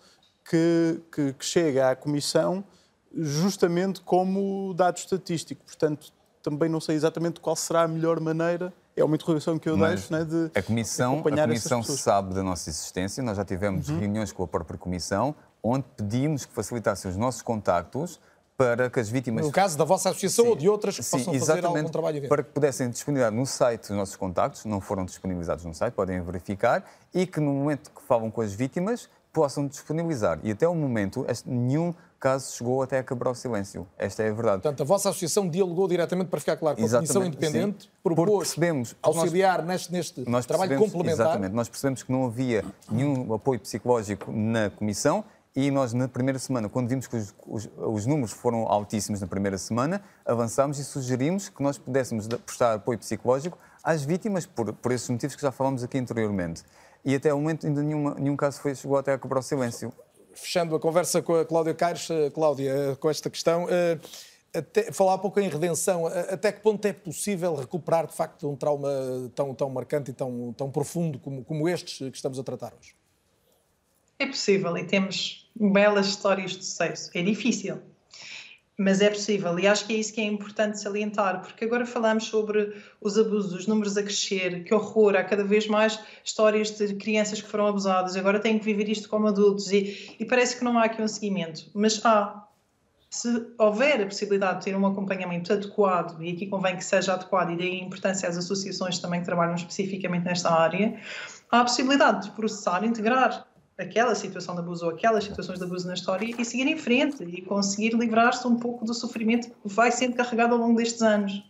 que, que, que chega à Comissão justamente como dado estatístico. Portanto, também não sei exatamente qual será a melhor maneira é uma interrogação que eu Mas deixo né, de a comissão, acompanhar A comissão sabe da nossa existência, nós já tivemos uhum. reuniões com a própria comissão, onde pedimos que facilitassem os nossos contactos para que as vítimas... No caso da vossa associação sim, ou de outras que sim, possam fazer algum trabalho dentro. para que pudessem disponibilizar no site os nossos contactos, não foram disponibilizados no site, podem verificar, e que no momento que falam com as vítimas possam disponibilizar. E até o momento, este, nenhum caso chegou até a quebrar o silêncio. Esta é a verdade. Portanto, a vossa associação dialogou diretamente para ficar claro com a Comissão Independente, sim, propôs auxiliar nós, neste, neste nós trabalho complementar. Exatamente. Nós percebemos que não havia nenhum apoio psicológico na Comissão e nós, na primeira semana, quando vimos que os, os, os, números foram altíssimos na primeira semana, avançámos e sugerimos que nós pudéssemos prestar apoio psicológico às vítimas, por, por esses motivos que já falamos aqui anteriormente. E até o momento ainda nenhuma, nenhum caso foi, chegou até a quebrar o silêncio fechando a conversa com a Cláudia Caires, eh, Cláudia, eh, com esta questão, eh, até, falar um pouco em redenção, até que ponto é possível recuperar de facto um trauma tão, tão marcante e tão, tão profundo como, como estes que estamos a tratar hoje? É possível e temos belas histórias de sucesso. É difícil, mas é possível e acho que é isso que é importante salientar, porque agora falamos sobre os abusos, os números a crescer, que horror, há cada vez mais histórias de crianças que foram abusadas, agora têm que viver isto como adultos e, e parece que não há aqui um seguimento, mas há. Se houver a possibilidade de ter um acompanhamento adequado, e aqui convém que seja adequado, e daí a importância às associações também que trabalham especificamente nesta área, há a possibilidade de processar, integrar aquela situação de abuso ou aquelas situações de abuso na história e seguir em frente e conseguir livrar-se um pouco do sofrimento que vai sendo carregado ao longo destes anos.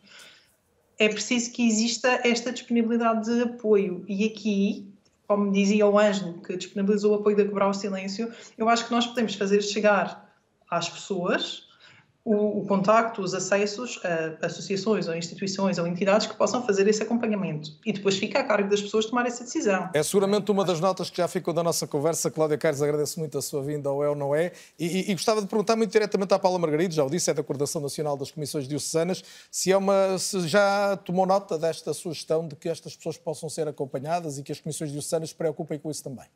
É preciso que exista esta disponibilidade de apoio e aqui, como dizia o Ângelo, que disponibilizou o apoio de quebrar o silêncio, eu acho que nós podemos fazer chegar às pessoas o, o contacto, os acessos a associações ou instituições ou entidades que possam fazer esse acompanhamento. E depois fica a cargo das pessoas tomar essa decisão. É seguramente uma das notas que já ficou da nossa conversa. Cláudia Carlos, agradeço muito a sua vinda ao É ou Não É. E, e, e, gostava de perguntar muito diretamente à Paula Margarido, já o disse, é da Coordenação Nacional das Comissões Diocesanas, se, é uma, se já tomou nota desta sugestão de que estas pessoas possam ser acompanhadas e que as Comissões Diocesanas se preocupem com isso também.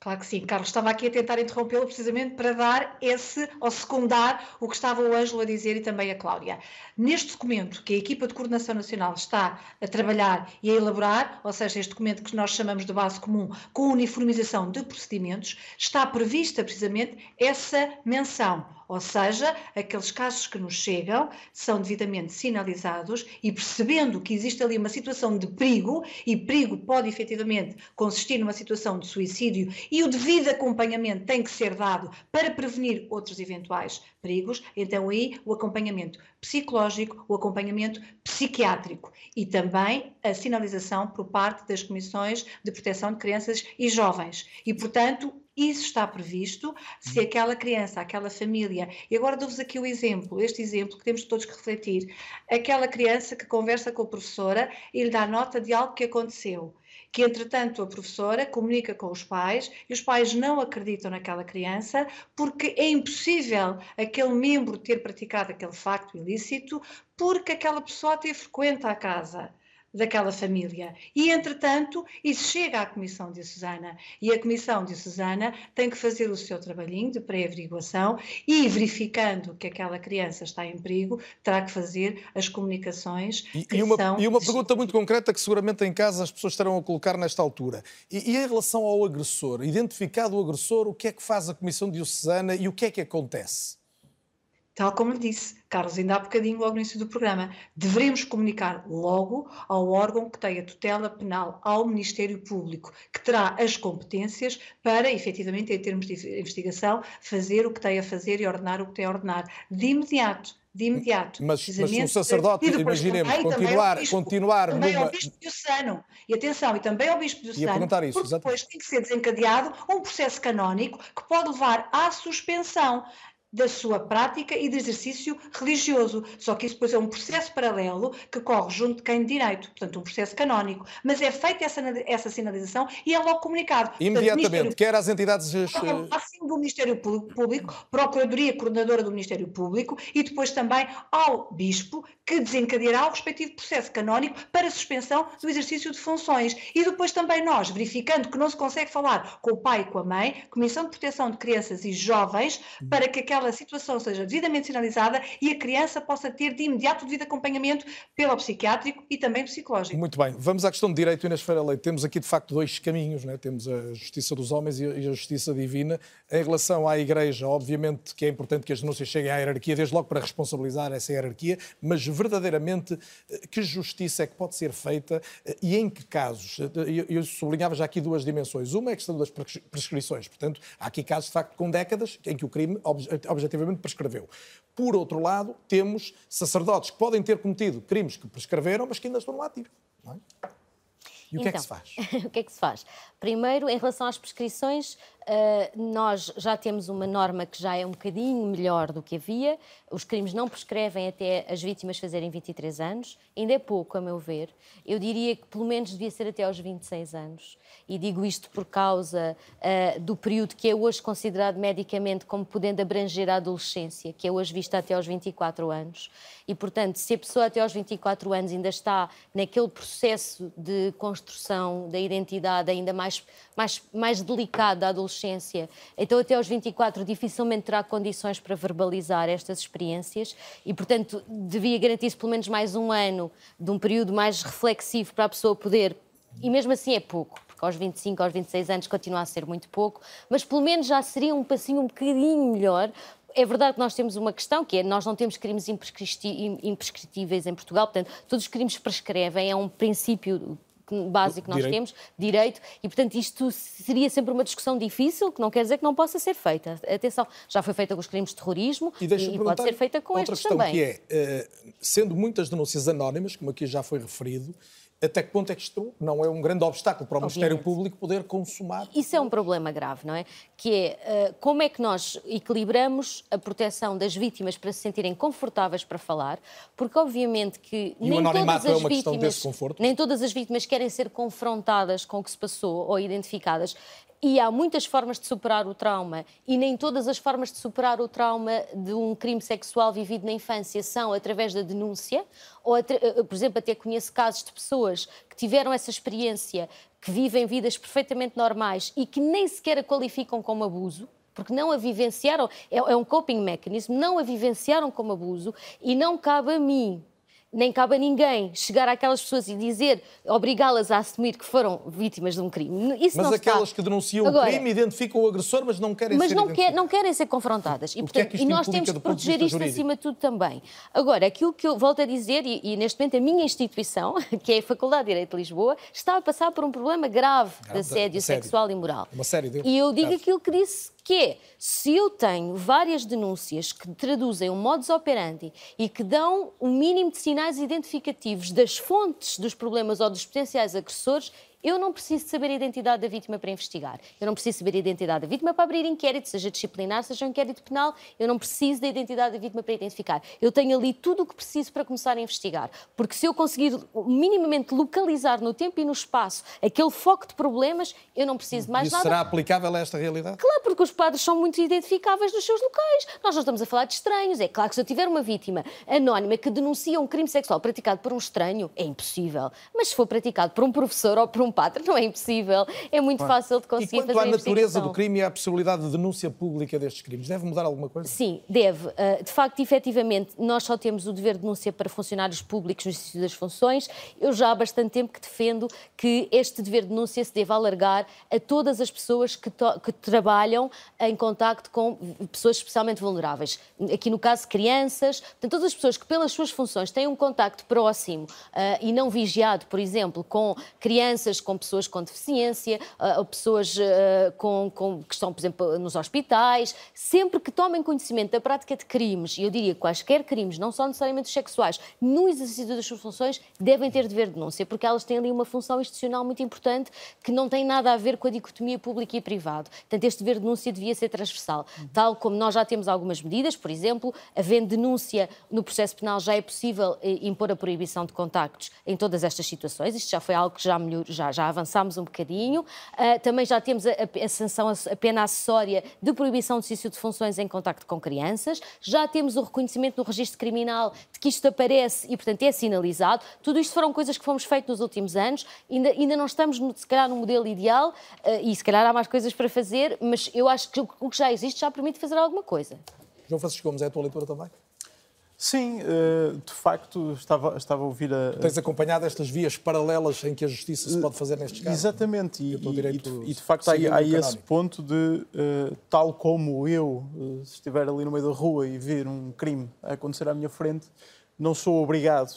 Claro que sim. Carlos estava aqui a tentar interrompê-lo precisamente para dar esse, ou secundar o que estava o Ângelo a dizer e também a Cláudia. Neste documento que a equipa de coordenação nacional está a trabalhar e a elaborar, ou seja, este documento que nós chamamos de base comum com uniformização de procedimentos, está prevista precisamente essa menção ou seja, aqueles casos que nos chegam são devidamente sinalizados e percebendo que existe ali uma situação de perigo, e perigo pode efetivamente consistir numa situação de suicídio, e o devido acompanhamento tem que ser dado para prevenir outros eventuais perigos, então aí o acompanhamento psicológico, o acompanhamento psiquiátrico e também a sinalização por parte das comissões de proteção de crianças e jovens. E, portanto, isso está previsto se uhum. aquela criança, aquela família, e agora dou-vos aqui o exemplo, este exemplo que temos todos que refletir, aquela criança que conversa com a professora e lhe dá nota de algo que aconteceu que entretanto a professora comunica com os pais e os pais não acreditam naquela criança porque é impossível aquele membro ter praticado aquele facto ilícito porque aquela pessoa até frequenta a casa daquela família. E, entretanto, isso chega à Comissão de Susana. E a Comissão de Susana tem que fazer o seu trabalhinho de pré-averiguação e, verificando que aquela criança está em perigo, terá que fazer as comunicações. E, e uma, são... e uma pergunta muito concreta que seguramente em casa as pessoas estarão a colocar nesta altura. E, e em relação ao agressor, identificado o agressor, o que é que faz a Comissão de Susana e o que é que acontece? Tal como lhe disse, Carlos, ainda há bocadinho, logo no início do programa, devemos comunicar logo ao órgão que tem a tutela penal, ao Ministério Público, que terá as competências para, efetivamente, em termos de investigação, fazer o que tem a fazer e ordenar o que tem a ordenar. De imediato, de imediato. Mas, mas um sacerdote, imaginemos, também, continuar, também continuar também numa... ao Bispo Diocesano. E atenção, e também ao Bispo Diocesano, isso, porque depois tem que ser desencadeado um processo canónico que pode levar à suspensão da sua prática e de exercício religioso. Só que isso depois é um processo paralelo que corre junto de quem de direito, portanto, um processo canónico. Mas é feita essa, essa sinalização e é logo comunicado. Imediatamente, portanto, quer às entidades. Assim do Ministério Público, Procuradoria Coordenadora do Ministério Público e depois também ao Bispo, que desencadeará o respectivo processo canónico para suspensão do exercício de funções. E depois também nós, verificando que não se consegue falar com o pai e com a mãe, Comissão de Proteção de Crianças e Jovens, para que aquela situação seja devidamente sinalizada e a criança possa ter de imediato devido acompanhamento pelo psiquiátrico e também psicológico. Muito bem. Vamos à questão de direito, Inês Feira Leite. Temos aqui, de facto, dois caminhos. Né? Temos a justiça dos homens e a justiça divina. Em relação à Igreja, obviamente que é importante que as denúncias cheguem à hierarquia, desde logo para responsabilizar essa hierarquia, mas verdadeiramente eh, que justiça é que pode ser feita eh, e em que casos? Eh, eu sublinhava já aqui duas dimensões. Uma é a questão das prescrições. Portanto, há aqui casos, de facto, com décadas em que o crime objetivamente prescreveu. Por outro lado, temos sacerdotes que podem ter cometido crimes que prescreveram, mas que ainda estão no ativo. É? E o então, que é que então, se faz? o que é que se faz? Primeiro, em relação às prescrições, nós já temos uma norma que já é um bocadinho melhor do que havia. Os crimes não prescrevem até as vítimas fazerem 23 anos. Ainda é pouco, a meu ver. Eu diria que pelo menos devia ser até aos 26 anos. E digo isto por causa uh, do período que é hoje considerado medicamente como podendo abranger a adolescência, que é hoje vista até aos 24 anos. E, portanto, se a pessoa até aos 24 anos ainda está naquele processo de construção da identidade ainda mais, mais, mais delicado da adolescência, adolescência, então até aos 24 dificilmente terá condições para verbalizar estas experiências e, portanto, devia garantir-se pelo menos mais um ano de um período mais reflexivo para a pessoa poder. E mesmo assim é pouco, porque aos 25, aos 26 anos continua a ser muito pouco, mas pelo menos já seria um passinho um bocadinho melhor, é verdade que nós temos uma questão, que é nós não temos crimes imprescritíveis em Portugal, portanto, todos os crimes prescrevem, é um princípio básico que nós direito. temos, direito, e portanto isto seria sempre uma discussão difícil, que não quer dizer que não possa ser feita. Atenção, já foi feita com os crimes de terrorismo e, e pode ser feita com estes também. Outra questão que é, uh, sendo muitas denúncias anónimas, como aqui já foi referido, até que ponto é que isto não é um grande obstáculo para o Obviamente. Ministério Público poder consumar? Isso é um problema grave, não é? Que é uh, como é que nós equilibramos a proteção das vítimas para se sentirem confortáveis para falar, porque obviamente que e nem todas é as é vítimas, nem todas as vítimas querem ser confrontadas com o que se passou ou identificadas. E há muitas formas de superar o trauma, e nem todas as formas de superar o trauma de um crime sexual vivido na infância são através da denúncia, ou, eh, por exemplo, até conheço casos de pessoas que tiveram essa experiência que vivem vidas perfeitamente normais e que nem sequer a qualificam como abuso, porque não a vivenciaram, é, é um coping mechanism, não a vivenciaram como abuso e não cabe a mim, nem cabe a ninguém chegar àquelas pessoas e dizer, obrigá-las a assumir que foram vítimas de um crime. Isso mas não aquelas está. que denunciam Agora, o crime identificam o agressor, mas não querem mas ser não, quer, não querem ser confrontadas. E, é portanto, isto e nós temos que de proteger isto jurídico? acima de tudo também. Agora, aquilo que eu volto a dizer, e, e neste momento a minha instituição, que é a Faculdade de Direito de Lisboa, está a passar por um problema grave de Grave, assédio assédio. sexual e moral. Uma série deles. E eu digo aquilo que disse, que é, se eu tenho várias denúncias que traduzem um modus operandi e que dão um mínimo de sinais identificativos das fontes dos problemas ou dos potenciais agressores, eu não preciso saber a identidade da vítima para investigar. Eu não preciso saber a identidade da vítima para abrir inquérito, seja disciplinar, seja um inquérito penal. Eu não preciso da identidade da vítima para identificar. Eu tenho ali tudo o que preciso para começar a investigar. Porque se eu conseguir minimamente localizar no tempo e no espaço aquele foco de problemas, eu não preciso de mais Isso nada. será aplicável a esta realidade? Claro, porque os padres são muito identificáveis nos seus locais. Nós não estamos a falar de estranhos. É claro que se eu tiver uma vítima anónima que denuncia um crime sexual praticado por um estranho, é impossível. Mas se for praticado por um professor ou por um padre, não é impossível. É muito Claro. fácil de E conseguir quanto fazer à a natureza do crime e à possibilidade de denúncia pública destes crimes, deve mudar alguma coisa? Sim, deve. Uh, De facto, efetivamente, nós só temos o dever de denúncia para funcionários públicos no exercício das funções. Eu já há bastante tempo que defendo que este dever de denúncia se deve alargar a todas as pessoas que, que trabalham em contacto com pessoas especialmente vulneráveis. Aqui no caso, crianças, portanto, todas as pessoas que pelas suas funções têm um contacto próximo uh, e não vigiado, por exemplo, com crianças, com pessoas com deficiência, uh, pessoas uh, com, com- que estão, por exemplo, nos hospitais, sempre que tomem conhecimento da prática de crimes, e eu diria quaisquer crimes, não só necessariamente os sexuais, no exercício das suas funções, devem ter dever de denúncia, porque elas têm ali uma função institucional muito importante que não tem nada a ver com a dicotomia público e privado. Portanto, este dever de denúncia devia ser transversal, tal como nós já temos algumas medidas, por exemplo, havendo denúncia no processo penal, já é possível eh, impor a proibição de contactos em todas estas situações. Isto já foi algo que já, melhor, já, já avançámos um bocadinho. Ah, também já temos a, a- a sanção, a pena acessória de proibição de exercício de funções em contacto com crianças. Já temos o reconhecimento no registro criminal de que isto aparece e, portanto, é sinalizado. Tudo isto foram coisas que fomos feitas nos últimos anos. Ainda, ainda não estamos, se calhar, no modelo ideal ah, e, se calhar, há mais coisas para fazer, mas eu acho que o o que já existe já permite fazer alguma coisa. João Francisco Gomes, é a tua leitura também? Sim, eh, de facto, estava, estava a ouvir a. Tens acompanhado estas vias paralelas em que a justiça se pode fazer nestes casos? Exatamente, e, e- de- e de facto há, há esse ponto de, eh, tal como eu, eh, se estiver ali no meio da rua e vir um crime a acontecer à minha frente, não sou obrigado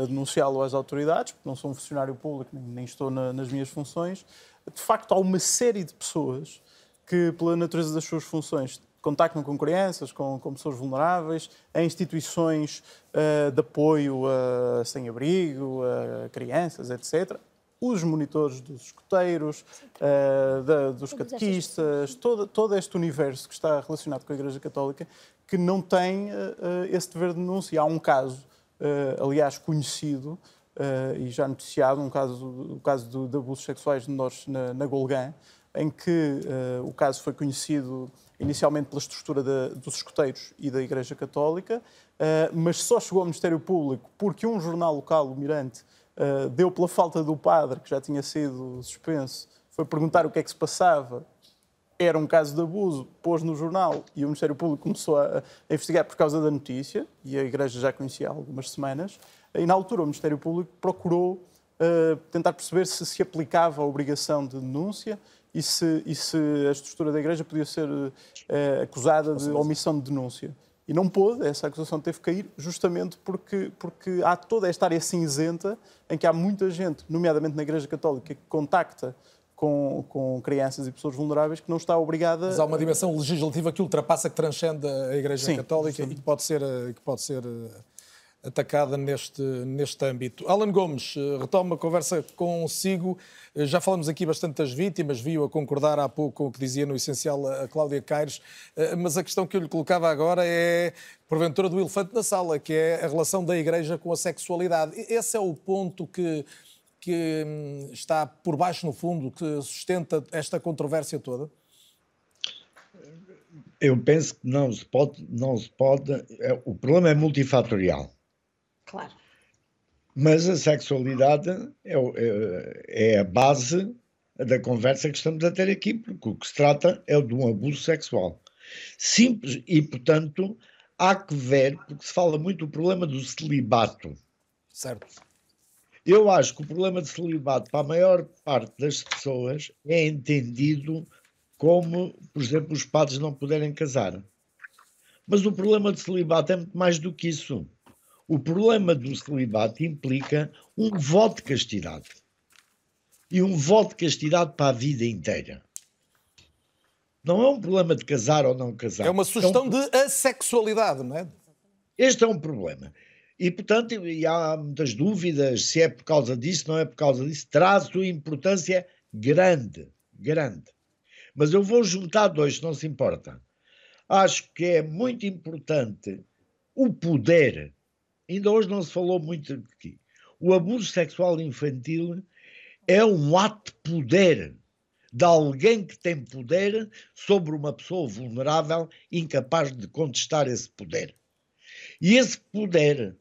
a denunciá-lo às autoridades, porque não sou um funcionário público, nem, estou na- nas minhas funções. De facto, há uma série de pessoas que, pela natureza das suas funções, contactam com crianças, com, com pessoas vulneráveis, em instituições eh, de apoio a sem-abrigo, a crianças, etc. Os monitores dos escoteiros, eh, da- dos catequistas, todo, todo este universo que está relacionado com a Igreja Católica, que não tem eh, eh, esse dever de denúncia. Há um caso, eh, aliás, conhecido eh, e já noticiado, um caso, o caso do- de abusos sexuais de menores na, na Golgã, em que eh, o caso foi conhecido inicialmente pela estrutura dos escoteiros e da Igreja Católica, eh, mas só chegou ao Ministério Público porque um jornal local, o Mirante, eh, deu pela falta do padre, que já tinha sido suspenso, foi perguntar o que é que se passava. Era um caso de abuso, pôs no jornal e o Ministério Público começou a, a investigar por causa da notícia, e a Igreja já conhecia há algumas semanas, e na altura o Ministério Público procurou eh, tentar perceber se se aplicava a obrigação de denúncia e se, e se a estrutura da Igreja podia ser eh, acusada de omissão de denúncia. E não pôde, essa acusação teve que cair justamente porque, porque há toda esta área cinzenta em que há muita gente, nomeadamente na Igreja Católica, que contacta com, com crianças e pessoas vulneráveis que não está obrigada. Mas há uma dimensão legislativa que ultrapassa, que transcende a Igreja Sim, Católica e que pode ser, que pode ser eh, atacada neste, neste âmbito. Alan Gomes, eh, retomo a conversa consigo. Eh, Já falamos aqui bastante das vítimas, viu a concordar há pouco com o que dizia no essencial a Cláudia Caires, eh, mas a questão que eu lhe colocava agora é, porventura, do elefante na sala, que é a relação da Igreja com a sexualidade. Esse é o ponto que, que hum, está por baixo, no fundo, que sustenta esta controvérsia toda? Eu penso que não se pode, não se pode. é, o problema é multifatorial. Claro. Mas a sexualidade é, é, é, a base da conversa que estamos a ter aqui, porque o que se trata é de um abuso sexual. Simples, e portanto há que ver, porque se fala muito do problema do celibato. Certo. Eu acho que o problema de celibato, para a maior parte das pessoas, é entendido como, por exemplo, os padres não poderem casar. Mas o problema de celibato é muito mais do que isso. O problema do celibato implica um voto de castidade. E um voto de castidade para a vida inteira. Não é um problema de casar ou não casar. É uma sugestão é um... de assexualidade, não é? Este é um problema. E, portanto, e há muitas dúvidas se é por causa disso, não é por causa disso. Traz sua importância grande, grande. Mas eu vou juntar dois, não se importa. Acho que é muito importante o poder. Ainda hoje não se falou muito aqui. O abuso sexual infantil é um ato de poder de alguém que tem poder sobre uma pessoa vulnerável, incapaz de contestar esse poder. E esse poder,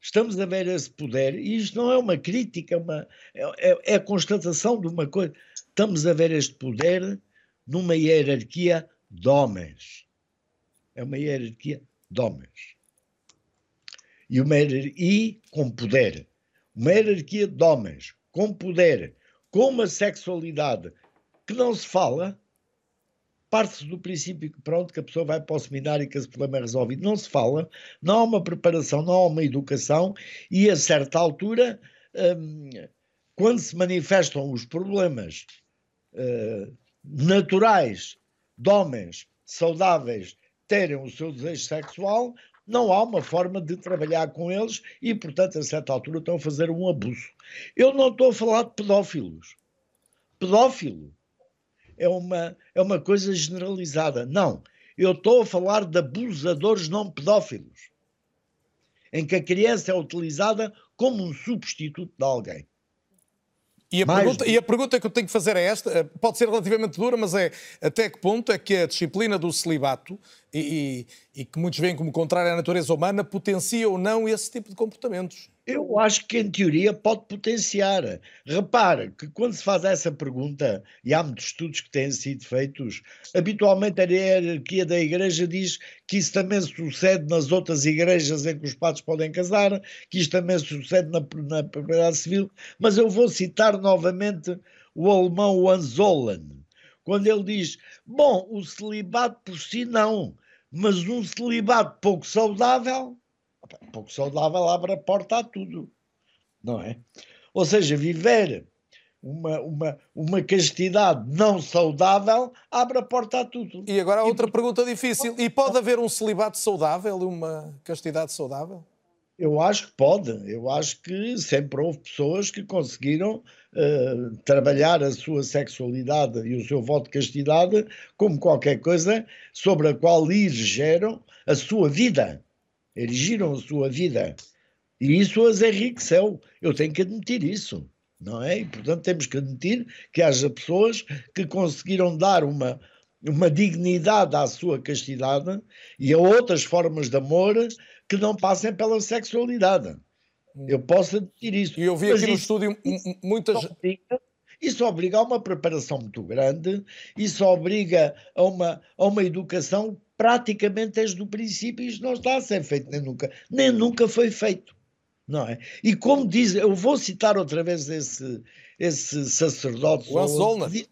estamos a ver esse poder, e isto não é uma crítica, é uma, é, é a constatação de uma coisa. Estamos a ver este poder numa hierarquia de homens. É uma hierarquia de homens. E, uma hierarquia com poder. Uma hierarquia de homens com poder, com uma sexualidade que não se fala, parte-se do princípio que pronto, que a pessoa vai para o seminário e que esse problema é resolvido. Não se fala, não há uma preparação, não há uma educação e a certa altura, hum, quando se manifestam os problemas uh, naturais de homens saudáveis terem o seu desejo sexual, não há uma forma de trabalhar com eles e, portanto, a certa altura estão a fazer um abuso. Eu não estou a falar de pedófilos. Pedófilo é uma, é uma coisa generalizada. Não. Eu estou a falar de abusadores não pedófilos, em que a criança é utilizada como um substituto de alguém. E a, pergunta, e a, pergunta, que eu tenho que fazer é esta: eh, pode ser relativamente dura, mas é até que ponto é que a disciplina do celibato, e, e, e que muitos veem como contrária à natureza humana, potencia ou não esse tipo de comportamentos? Eu acho que, em teoria, pode potenciar. Repare que, quando se faz essa pergunta, e há muitos estudos que têm sido feitos, habitualmente a hierarquia da Igreja diz que isso também sucede nas outras igrejas em que os padres podem casar, que isto também sucede na, na propriedade civil. Mas eu vou citar novamente o alemão Anzolan, quando ele diz: bom, o celibato por si não, mas um celibato pouco saudável um pouco saudável abre a porta a tudo, não é? Ou seja, viver uma, uma, uma castidade não saudável abre a porta a tudo. E agora outra e, pergunta difícil. E pode haver um celibato saudável e uma castidade saudável? Eu acho que pode. Eu acho que sempre houve pessoas que conseguiram uh, trabalhar a sua sexualidade e o seu voto de castidade como qualquer coisa sobre a qual lhes geram a sua vida erigiram a sua vida. E isso as enriqueceu. Eu tenho que admitir isso, não é? E, portanto, temos que admitir que haja pessoas que conseguiram dar uma, uma dignidade à sua castidade e a outras formas de amor que não passem pela sexualidade. Eu posso admitir isso. E eu vi aqui no estúdio muitas. Isso obriga a uma preparação muito grande, isso obriga a uma, a uma educação praticamente desde o princípio isto não está a ser feito nem nunca, nem nunca foi feito, não é? E como diz, eu vou citar outra vez esse, esse sacerdote que diz,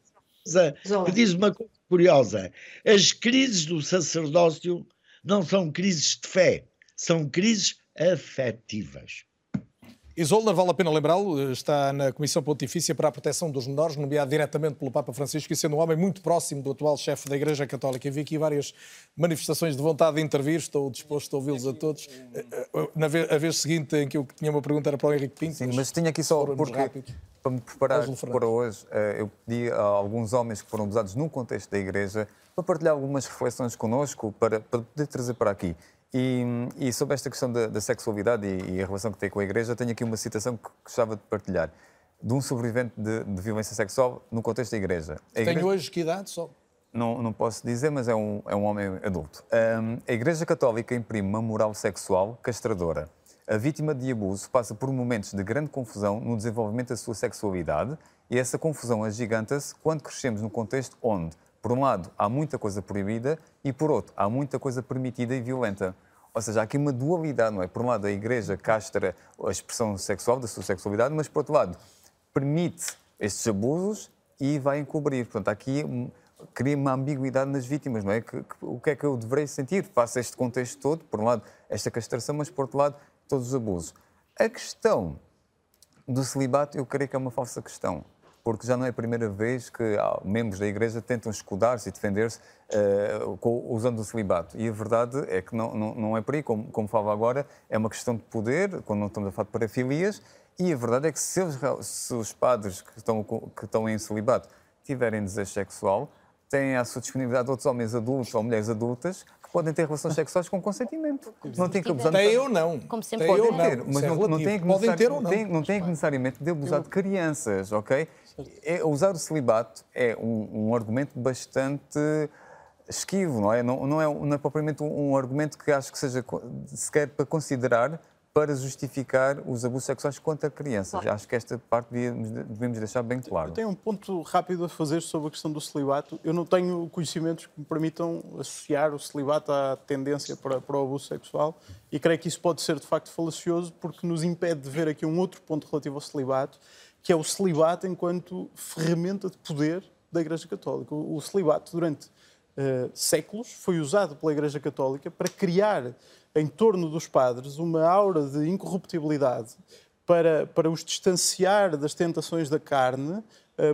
que diz uma coisa curiosa, as crises do sacerdócio não são crises de fé, são crises afetivas. Isolda, vale a pena lembrá-lo, está na Comissão Pontifícia para a Proteção dos Menores, nomeado diretamente pelo Papa Francisco e sendo um homem muito próximo do atual chefe da Igreja Católica. Eu vi aqui várias manifestações de vontade de intervir, estou disposto a ouvi-los a todos. Eh, eh, na vez, a vez seguinte em que eu tinha uma pergunta era para o Henrique Pinto. Sim, mas tinha aqui só porque, para me preparar para hoje, eh, eu pedi a alguns homens que foram abusados num contexto da Igreja para partilhar algumas reflexões connosco, para, para poder trazer para aqui. E, e, sobre esta questão da, da sexualidade e, e, a relação que tem com a Igreja, tenho aqui uma citação que gostava de partilhar, de um sobrevivente de, de violência sexual no contexto da Igreja. A igreja... Tem hoje que idade só? Não, não posso dizer, mas é um, é um homem adulto. Um, a Igreja Católica imprime uma moral sexual castradora. A vítima de abuso passa por momentos de grande confusão no desenvolvimento da sua sexualidade e essa confusão agiganta-se quando crescemos num contexto onde, por um lado, há muita coisa proibida e, por outro, há muita coisa permitida e violenta. Ou seja, há aqui uma dualidade, não é? Por um lado, a Igreja castra a expressão sexual da sua sexualidade, mas, por outro lado, permite estes abusos e vai encobrir. Portanto, aqui cria uma ambiguidade nas vítimas, não é? Que, que, o que é que eu deverei sentir face a este contexto todo? Por um lado, esta castração, mas, por outro lado, todos os abusos. A questão do celibato, eu creio que é uma falsa questão, porque já não é a primeira vez que membros da Igreja tentam escudar-se e defender-se uh, usando o celibato. E a verdade é que não, não, não é por aí, como, como falava agora, é uma questão de poder, quando não estamos a falar de parafilias, e a verdade é que se os, se os padres que estão, que estão em celibato tiverem desejo sexual, têm à sua disponibilidade outros homens adultos ou mulheres adultas que podem ter relações sexuais com consentimento. Não tem que abusar. Tem eu não. Como sempre eu ter, mas é não, não tem que podem ter ou não. Tem, não tem que necessariamente de abusar de crianças, ok? É, usar o celibato é um, um, argumento bastante esquivo, não é? Não, não, é? não é propriamente um, um argumento que acho que seja sequer para considerar para justificar os abusos sexuais contra crianças. Claro. Acho que esta parte devemos deixar bem claro. Eu tenho um ponto rápido a fazer sobre a questão do celibato. Eu não tenho conhecimentos que me permitam associar o celibato à tendência para, para o abuso sexual e creio que isso pode ser de facto falacioso porque nos impede de ver aqui um outro ponto relativo ao celibato, que é o celibato enquanto ferramenta de poder da Igreja Católica. O celibato, durante uh, séculos, foi usado pela Igreja Católica para criar em torno dos padres uma aura de incorruptibilidade para, para os distanciar das tentações da carne,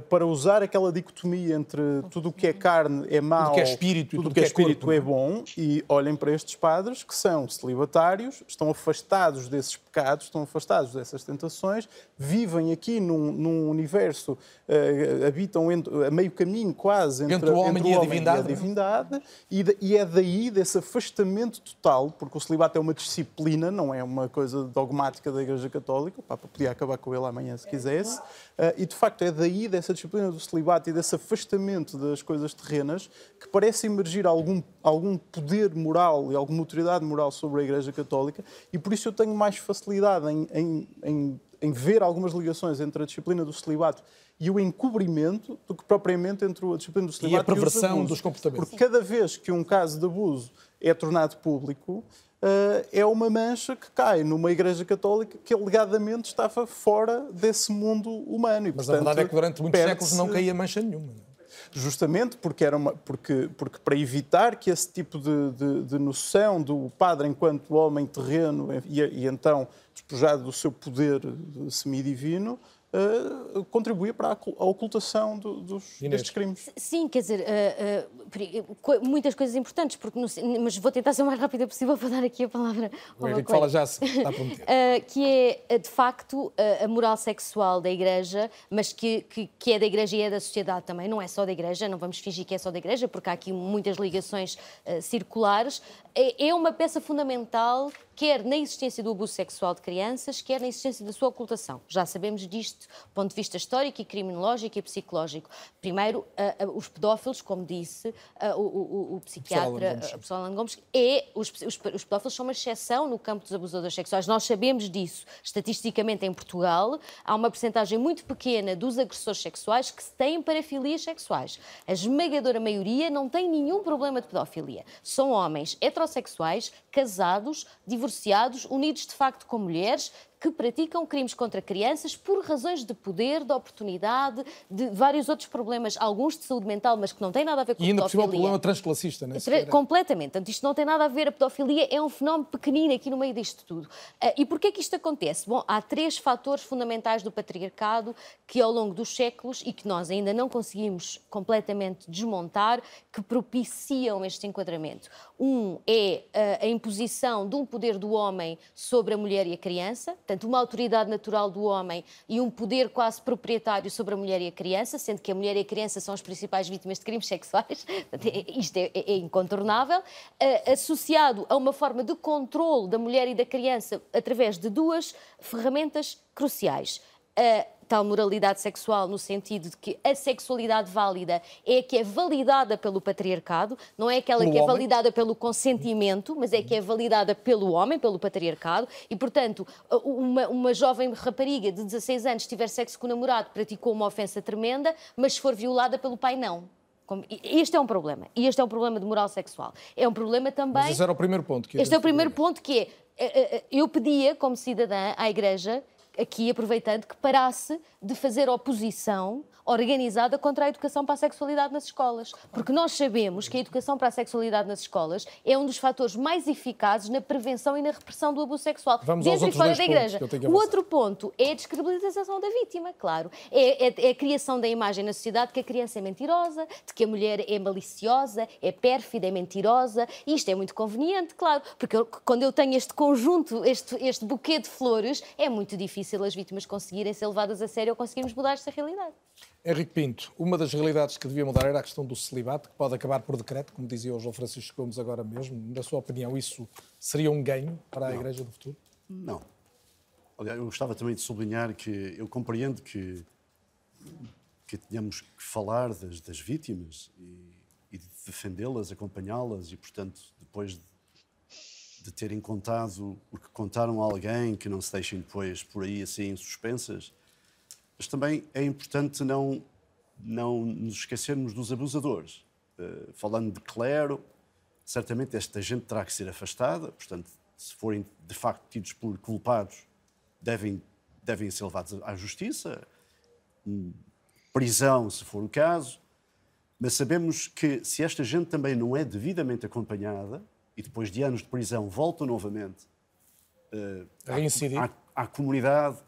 para usar aquela dicotomia entre tudo o que é carne é mau, tudo que é espírito, tudo o que é, espírito é, é? bom, e olhem para estes padres que são celibatários, estão afastados desses pecados, estão afastados dessas tentações, vivem aqui num, num universo, uh, habitam entre, a meio caminho quase entre, entre o homem, entre o e, a divindade, e a divindade, e, e é daí, desse afastamento total, porque o celibato é uma disciplina, não é uma coisa dogmática da Igreja Católica, o Papa podia acabar com ele amanhã se quisesse, uh, e de facto é daí dessa disciplina do celibato e desse afastamento das coisas terrenas que parece emergir algum, algum poder moral e alguma autoridade moral sobre a Igreja Católica e por isso eu tenho mais facilidade em, em, em, em ver algumas ligações entre a disciplina do celibato e o encobrimento do que propriamente entre a disciplina do celibato e a perversão e dos comportamentos. Porque cada vez que um caso de abuso é tornado público, é uma mancha que cai numa Igreja Católica que alegadamente estava fora desse mundo humano. E, Mas portanto, a verdade é que durante muitos séculos não caía mancha nenhuma. Justamente porque, era uma, porque, porque para evitar que esse tipo de, de, de noção do padre enquanto homem terreno e, e então despojado do seu poder semidivino, uh, contribuía para a ocultação do, dos, destes crimes. Sim, quer dizer, uh, uh, muitas coisas importantes, porque no, mas vou tentar ser o mais rápida possível para dar aqui a palavra ao Henrique fala já, está que é, de facto, a moral sexual da Igreja, mas que, que, que, é da Igreja e é da sociedade também, não é só da Igreja, não vamos fingir que é só da Igreja, porque há aqui muitas ligações circulares, é, é uma peça fundamental quer na existência do abuso sexual de crianças, quer na existência da sua ocultação. Já sabemos disto do ponto de vista histórico e criminológico e psicológico. Primeiro, uh, uh, os pedófilos, como disse uh, o, o, o, psiquiatra Alan Gomes, é, os, os, os, pedófilos são uma exceção no campo dos abusadores sexuais. Nós sabemos disso. Estatisticamente, em Portugal, há uma percentagem muito pequena dos agressores sexuais que têm parafilias sexuais. A esmagadora maioria não tem nenhum problema de pedofilia. São homens heterossexuais, casados, divorciados, unidos de facto com mulheres que praticam crimes contra crianças por razões de poder, de oportunidade, de vários outros problemas, alguns de saúde mental, mas que não têm nada a ver com a pedofilia. E ainda por cima o problema transclassista, não é? Completamente. Portanto, isto não tem nada a ver, a pedofilia é um fenómeno pequenino aqui no meio disto tudo. Uh, e porquê é que isto acontece? Bom, há três fatores fundamentais do patriarcado que ao longo dos séculos e que nós ainda não conseguimos completamente desmontar, que propiciam este enquadramento. Um é uh, a imposição de um poder do homem sobre a mulher e a criança, portanto, uma autoridade natural do homem e um poder quase proprietário sobre a mulher e a criança, sendo que a mulher e a criança são as principais vítimas de crimes sexuais, é, isto é, é incontornável, uh, associado a uma forma de controle da mulher e da criança através de duas ferramentas cruciais. Uh, tal moralidade sexual no sentido de que a sexualidade válida é a que é validada pelo patriarcado, não é aquela Pelo que é homem. validada pelo consentimento, mas é que é validada pelo homem, pelo patriarcado, e portanto, uma, uma jovem rapariga de 16 anos, tiver sexo com o namorado, praticou uma ofensa tremenda, mas se for violada pelo pai, não. Este é um problema. E este é um problema de moral sexual. É um problema também. Mas esse era o primeiro ponto. Que Este é o primeiro ponto que é, eh, eh, eu pedia, como cidadã, à Igreja, aqui aproveitando, que parasse de fazer oposição organizada contra a educação para a sexualidade nas escolas. Porque nós sabemos que a educação para a sexualidade nas escolas é um dos fatores mais eficazes na prevenção e na repressão do abuso sexual, Vamos e fora dois da Igreja. O outro ponto é a descredibilização da vítima, claro. É, é- é a criação da imagem na sociedade que a criança é mentirosa, de que a mulher é maliciosa, é pérfida, é mentirosa. E isto é muito conveniente, claro, porque eu- quando eu tenho este conjunto, este, este buquê de flores, é muito difícil as vítimas conseguirem ser levadas a sério ou conseguirmos mudar esta realidade. Henrique Pinto, uma das realidades que devia mudar era a questão do celibato, que pode acabar por decreto, como dizia o João Francisco Gomes agora mesmo. Na sua opinião, isso seria um ganho para a Não. Igreja do futuro? Não. Aliás, eu gostava também de sublinhar que eu compreendo que, que tenhamos que falar das, das vítimas e, e de defendê-las, acompanhá-las e, portanto, depois de, de terem contado o que contaram a alguém, que não se deixem depois por aí assim suspensas. Mas também é importante não, não nos esquecermos dos abusadores. Eh, falando de clero, certamente esta gente terá que ser afastada, portanto, se forem de facto tidos por culpados, devem, devem ser levados à justiça, prisão, se for o caso. Mas sabemos que se esta gente também não é devidamente acompanhada e depois de anos de prisão volta novamente A reincidir. à, à comunidade,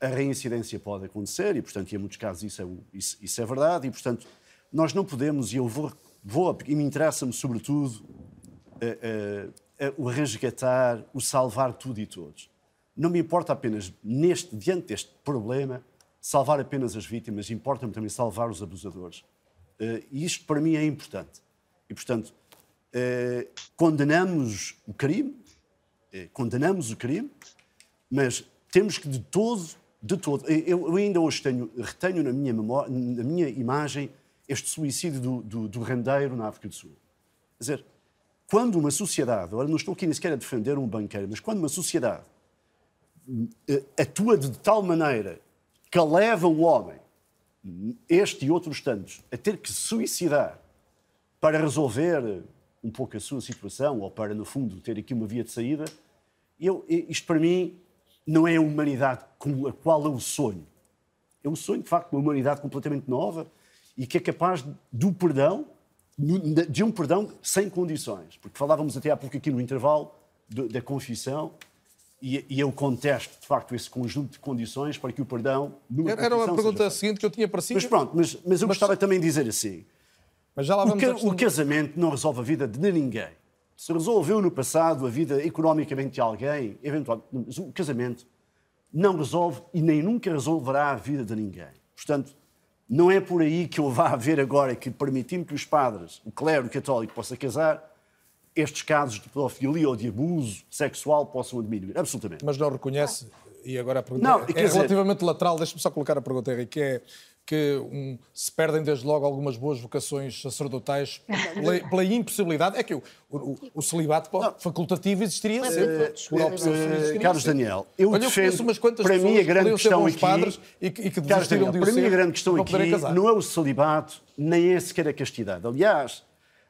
a reincidência pode acontecer e, portanto, em muitos casos isso é, isso, isso é verdade e, portanto, nós não podemos, e eu vou, vou e me interessa-me sobretudo eh, eh, o resgatar, o salvar tudo e todos. Não me importa apenas, neste, diante deste problema, salvar apenas as vítimas, importa-me também salvar os abusadores. E isto para mim é importante. E, portanto, eh, condenamos o crime, eh, condenamos o crime, mas temos que de todo, de todo, eu, eu ainda hoje tenho, retenho na minha, memória, na minha imagem este suicídio do, do, do rendeiro na África do Sul. Quer dizer, quando uma sociedade, agora não estou aqui nem sequer a defender um banqueiro, mas quando uma sociedade eh, atua de tal maneira que leva o homem, este e outros tantos, a ter que suicidar para resolver um pouco a sua situação ou para, no fundo, ter aqui uma via de saída, eu, isto para mim não é a humanidade com a qual eu sonho. É um sonho, de facto, uma humanidade completamente nova e que é capaz do perdão, de um perdão sem condições. Porque falávamos até há pouco aqui no intervalo da confissão e, e eu contesto, de facto, esse conjunto de condições para que o perdão... Era era uma pergunta seguinte que eu tinha para si. mas pronto, mas, mas eu gostava também de dizer assim. Mas já lá o, vamos ca- à questão o casamento não resolve a vida de ninguém. Se resolveu no passado a vida economicamente de alguém, eventualmente, mas o casamento não resolve e nem nunca resolverá a vida de ninguém. Portanto, não é por aí que eu vá ver agora que permitindo que os padres, o clero católico possa casar, estes casos de pedofilia ou de abuso sexual possam diminuir. Absolutamente. Mas não reconhece, e agora a pergunta Não, é, é dizer- relativamente lateral, deixa-me só colocar a pergunta, Henrique, que é que um, se perdem desde logo algumas boas vocações sacerdotais pela, pela impossibilidade. É que o, o, o celibato pode, facultativo existiria é sempre. opção, Eh, existiria Carlos sempre. Daniel, eu Olha, defendo- conheço umas quantas para mim, a grande questão aqui- padres e que, e que Carlos desistiram Daniel, de o para mim a grande questão não aqui casar. não é o celibato, nem é sequer a castidade. Aliás,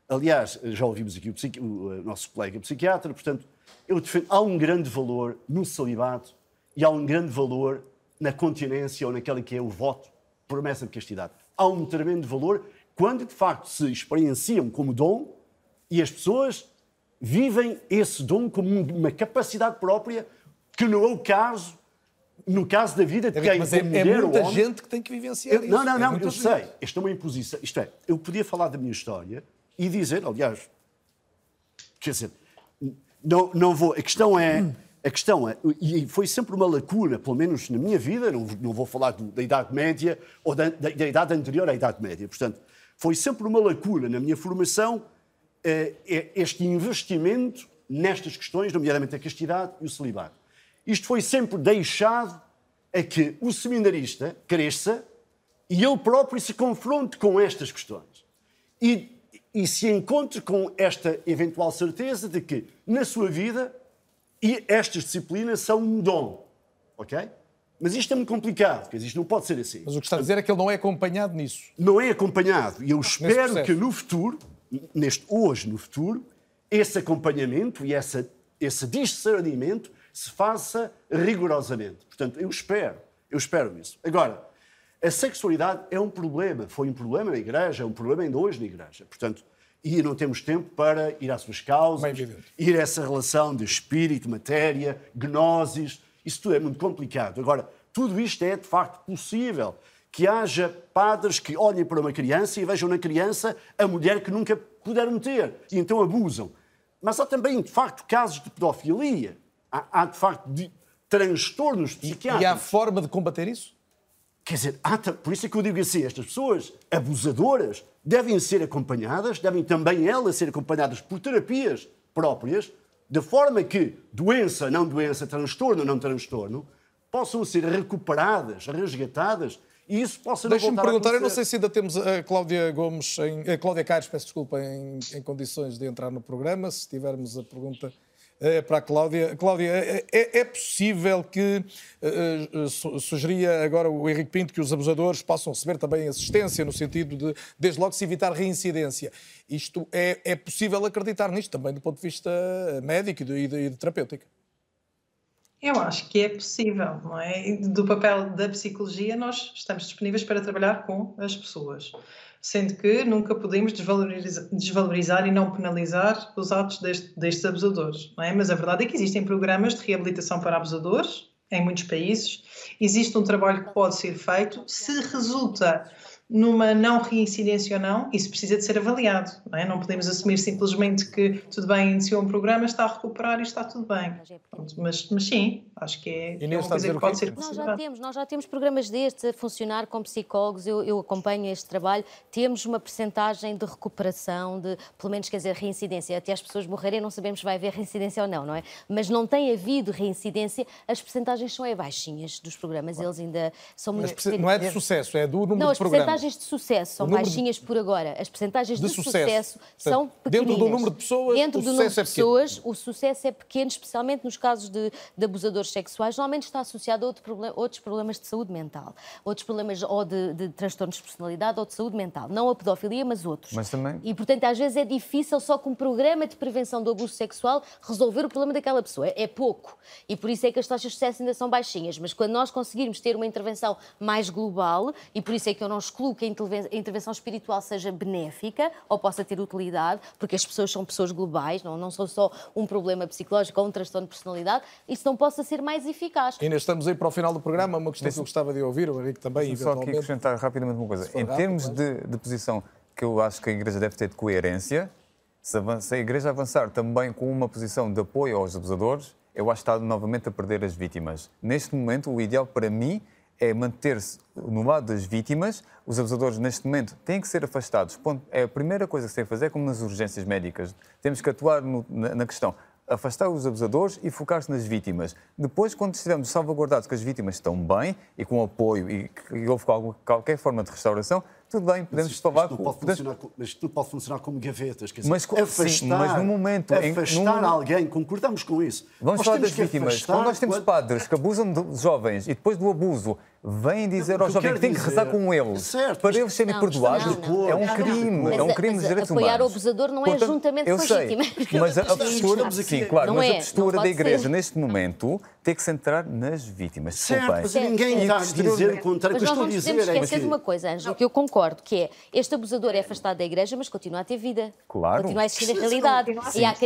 aliás já ouvimos aqui o, psiqui- o, eh, nosso colega psiquiatra, portanto, eu defendo, há um grande valor no celibato e há um grande valor na continência ou naquela que é o voto, promessa de castidade. Há um tremendo valor quando de facto se experienciam como dom e as pessoas vivem esse dom como um- uma capacidade própria que não é o caso no caso da vida de quem, Mas é, é muita homem, gente que tem que vivenciar eu- isso. não, não, É não, muita eu gente. sei. Isto é uma imposição. Isto é, eu podia falar da minha história e dizer, aliás, quer dizer, não, não vou. A questão é. A questão é, e foi sempre uma lacuna, pelo menos na minha vida, não, não vou falar da Idade Média ou da, da- da Idade anterior à Idade Média. Portanto, foi sempre uma lacuna na minha formação eh, eh, este investimento nestas questões, nomeadamente a castidade e o celibato. Isto foi sempre deixado é que o seminarista cresça e ele próprio se confronte com estas questões. E, e se encontre com esta eventual certeza de que, na sua vida, e estas disciplinas são um dom. Ok? Mas isto é muito complicado, porque isto não pode ser assim. Mas o que está a dizer é que ele não é acompanhado nisso. Não é acompanhado. E eu espero que no futuro, neste hoje, no futuro, esse acompanhamento e essa, esse discernimento se faça rigorosamente. Portanto, eu espero, eu espero isso. Agora, a sexualidade é um problema, foi um problema na Igreja, é um problema ainda hoje na Igreja. Portanto, e não temos tempo para ir às suas causas, ir a essa relação de espírito, matéria, gnosis, isso tudo é muito complicado. Agora, tudo isto é de facto possível. Que haja padres que olhem para uma criança e vejam na criança a mulher que nunca puderam ter e então abusam. Mas há também, de facto, casos de pedofilia. Há, há de facto, de transtornos psiquiátricos. E há forma de combater isso? Quer dizer, por isso é que eu digo assim: estas pessoas abusadoras devem ser acompanhadas, devem também elas ser acompanhadas por terapias próprias, de forma que doença, não doença, transtorno, não transtorno, possam ser recuperadas, resgatadas e isso possa não Deixa-me perguntar, eu não sei se ainda temos a Cláudia Gomes, em, a Cláudia Caires, peço desculpa, em, em condições de entrar no programa, se tivermos a pergunta para a Cláudia. Cláudia, é, é, é possível que, uh, sugeria agora o Henrique Pinto, que os abusadores possam receber também assistência, no sentido de, desde logo, se evitar reincidência. Isto é, é possível acreditar nisto também do ponto de vista médico e de, de, de terapêutica? Eu acho que é possível, não é? Do papel da psicologia, nós estamos disponíveis para trabalhar com as pessoas sendo que nunca podemos desvalorizar, desvalorizar e não penalizar os atos deste, destes abusadores. É? Mas a verdade é que existem programas de reabilitação para abusadores em muitos países, existe um trabalho que pode ser feito, se resulta numa não reincidência ou não, isso precisa de ser avaliado. Não, é? não podemos assumir simplesmente que tudo bem, iniciou um programa, está a recuperar e está tudo bem. Mas, mas sim, acho que é, é uma coisa que pode ser nós já temos Nós já temos programas destes a funcionar com psicólogos, eu, eu acompanho este trabalho, temos uma percentagem de recuperação, de pelo menos, quer dizer, reincidência. Até as pessoas morrerem não sabemos se vai haver reincidência ou não, não é? Mas não tem havido reincidência, as percentagens são é baixinhas dos programas, eles ainda são muito... Mas não é de sucesso, é do número não, de programas percentagens de sucesso são baixinhas de... por agora. As percentagens de, de sucesso, sucesso são pequeninas. Dentro do número de pessoas, Dentro o do número de é pessoas, o sucesso é pequeno, especialmente nos casos de, de abusadores sexuais. Normalmente está associado a outro problem, outros problemas de saúde mental. Outros problemas ou de, de, transtornos de personalidade ou de saúde mental. Não a pedofilia, mas outros. Mas também... E, portanto, às vezes é difícil só com um programa de prevenção do abuso sexual resolver o problema daquela pessoa. É, é pouco. E por isso é que as taxas de sucesso ainda são baixinhas. Mas quando nós conseguirmos ter uma intervenção mais global, e por isso é que eu não excluo que a intervenção espiritual seja benéfica ou possa ter utilidade, porque as pessoas são pessoas globais, não, não são só um problema psicológico ou um transtorno de personalidade, isso não possa ser mais eficaz. Inês, estamos aí para o final do programa, uma questão que eu gostava de ouvir, o Henrique também, Só aqui acrescentar rapidamente uma coisa. Em termos de, de posição que eu acho que a Igreja deve ter de coerência, se, a Igreja avançar também com uma posição de apoio aos abusadores, eu acho que está novamente a perder as vítimas. Neste momento, o ideal para mim é manter-se no lado das vítimas. Os abusadores, neste momento, têm que ser afastados. É a primeira coisa que se tem que fazer, como nas urgências médicas. Temos que atuar no, na, na questão afastar os abusadores e focar-se nas vítimas. Depois, quando estivermos salvaguardados que as vítimas estão bem e com apoio e que houve qualquer forma de restauração, tudo bem, podemos mas falar. Pode podemos... mas isto pode funcionar como gavetas. Quer dizer, mas, afastar, sim, mas no momento afastar em, num... alguém, concordamos com isso. Vamos nós falar das vítimas. Quando nós temos padres que abusam de jovens e depois do abuso vêm dizer aos jovens que têm que rezar com eles certo, para eles serem não, perdoados, não, é um crime, é um crime dos direitos humanos. Apoiar o abusador não é Portanto, juntamente eu com a sei, vítima. Mas a postura, sim, claro, mas é, a postura da Igreja neste momento tem que centrar nas vítimas. Certo, mas ninguém está a dizer o contrário. Mas nós não a podemos é esquecer que... de uma coisa, Ângelo, que eu concordo, que é este abusador é afastado da Igreja, mas continua a ter vida. Claro. Continua a existir na realidade.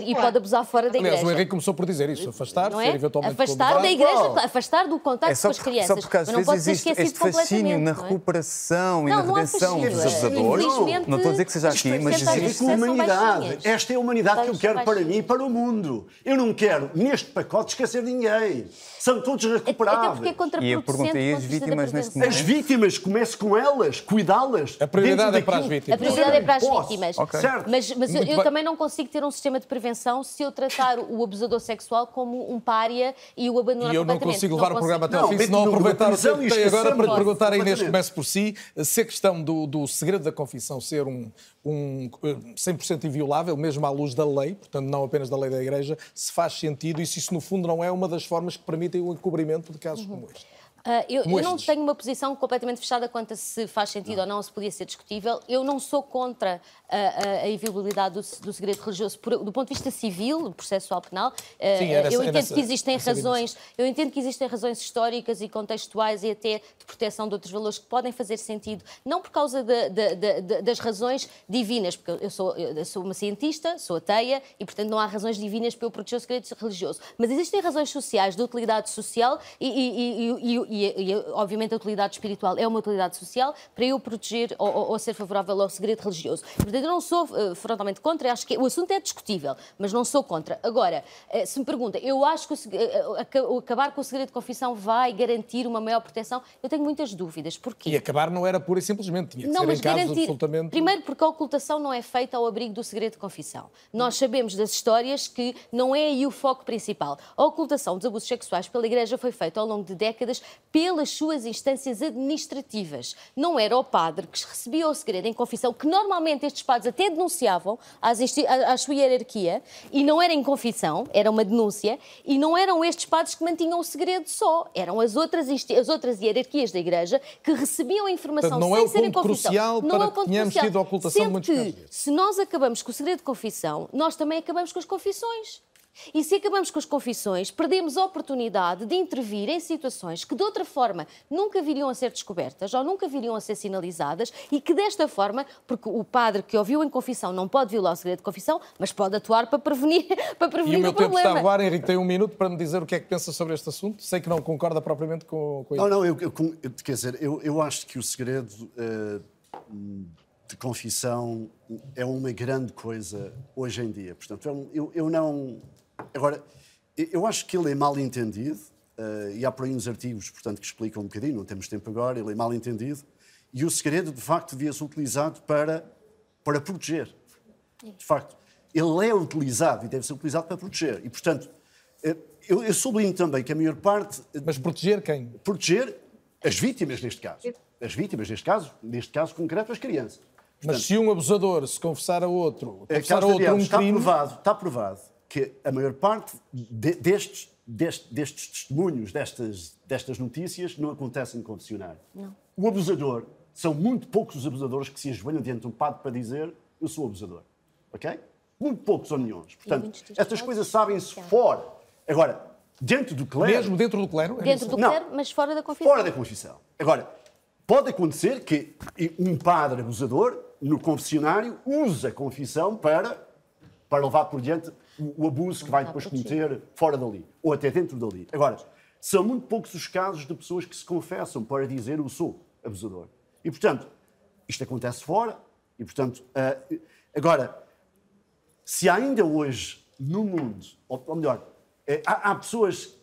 E, pode abusar fora da Igreja. Aliás, o Henrique começou por dizer isso, afastar, não ser é? eventualmente Afastar da Igreja, afastar do contacto é com as crianças. Só porque às vezes mas isto, este fascínio na recuperação e na redenção dos abusadores, não estou a dizer que seja aqui, mas existe. humanidade. Esta é a humanidade que eu quero para mim e para o mundo. Eu não quero, neste pacote, esquecer ninguém. São todos recuperáveis. É e a pergunta é as vítimas neste momento? As vítimas, comece com elas, cuidá-las. A prioridade é para as vítimas. A prioridade é para as vítimas. Okay. Certo. Mas, mas eu, eu também não consigo ter um sistema de prevenção se eu tratar o abusador sexual como um pária e o abandonar E eu não consigo levar não o programa até ao fim se não aproveitar o tempo que tem agora para lhe perguntar a Inês, comece por si, se a questão do, do segredo da confissão ser um, um 100% inviolável, mesmo à luz da lei, portanto não apenas da lei da Igreja, se faz sentido e se isso no fundo não é uma das formas que permitem o encobrimento de casos uhum. como este. Uh, eu, eu, não tenho uma posição completamente fechada quanto a se faz sentido não. ou não, se podia ser discutível. Eu não sou contra a, a, a inviolabilidade do, do, segredo religioso por, do ponto de vista civil, processual penal. Sim, eu entendo nessa, que existem razões, eu entendo que existem razões históricas e contextuais e até de proteção de outros valores que podem fazer sentido, não por causa de, de, de, das razões divinas, porque eu sou, eu sou uma cientista, sou ateia e, portanto, não há razões divinas para eu proteger o segredo religioso. Mas existem razões sociais, de utilidade social e, e, e e, e, obviamente a utilidade espiritual é uma utilidade social, para eu proteger ou, ou, ou ser favorável ao segredo religioso. Portanto, eu não sou uh, frontalmente contra, acho que o assunto é discutível, mas não sou contra. Agora, uh, se me pergunta, eu acho que o, uh, acabar com o segredo de confissão vai garantir uma maior proteção, eu tenho muitas dúvidas. Porquê? E acabar não era pura e simplesmente, tinha que não, ser mas em casos garantir... absolutamente... Primeiro porque a ocultação não é feita ao abrigo do segredo de confissão. Nós sabemos das histórias que não é aí o foco principal. A ocultação dos abusos sexuais pela Igreja foi feita ao longo de décadas pelas suas instâncias administrativas. Não era o padre que recebia o segredo em confissão, que normalmente estes padres até denunciavam às à sua hierarquia, e não era em confissão, era uma denúncia, e não eram estes padres que mantinham o segredo só, eram as outras, as outras hierarquias da Igreja que recebiam a informação Portanto, não sem é ser em confissão. Crucial não para é o ponto crucial. tido a ocultação Sempre de muitos casos. se nós acabamos com o segredo de confissão, nós também acabamos com as confissões. E se acabamos com as confissões, perdemos a oportunidade de intervir em situações que de outra forma nunca viriam a ser descobertas ou nunca viriam a ser sinalizadas e que desta forma, porque o padre que ouviu em confissão não pode violar o segredo de confissão, mas pode atuar para prevenir, para prevenir e o, meu o tempo problema. está a voar, Henrique, tem um minuto para me dizer o que é que pensa sobre este assunto. Sei que não concorda propriamente com, com isso. Não, não, eu, eu, quer dizer, eu, eu acho que o segredo uh, de confissão é uma grande coisa hoje em dia. Portanto, é eu, eu não Agora, eu acho que ele é mal entendido, uh, e há por aí uns artigos, portanto, que explicam um bocadinho, não temos tempo agora, ele é mal entendido, e o segredo, de facto, devia ser utilizado para, para proteger. De facto, ele é utilizado e deve ser utilizado para proteger. E, portanto, uh, eu, eu sublinho também que a maior parte... Mas proteger quem? Proteger as vítimas, neste caso. As vítimas, neste caso, neste caso concreto, as crianças. Portanto, Mas se um abusador se confessar a outro, confessar a outro um está crime... Provado, está provado que a maior parte de, destes, destes, destes, testemunhos, destas, destas notícias, não acontecem em confessionário. Não. O abusador, são muito poucos os abusadores que se ajoelham diante de um padre para dizer eu sou abusador. Ok? Muito poucos ou nenhum. Portanto, estas coisas sabem-se fora. Agora, dentro do clero... Mesmo dentro do clero? É dentro do clero, não, mas fora da confissão. Fora da confissão. Agora, pode acontecer que um padre abusador, no confessionário, use a confissão para, para levar por diante o abuso que vai depois cometer fora dali, ou até dentro dali. Agora, são muito poucos os casos de pessoas que se confessam para dizer eu sou abusador. E, portanto, isto acontece fora, e, portanto, uh, agora, se ainda hoje no mundo, ou, melhor, uh, há, há pessoas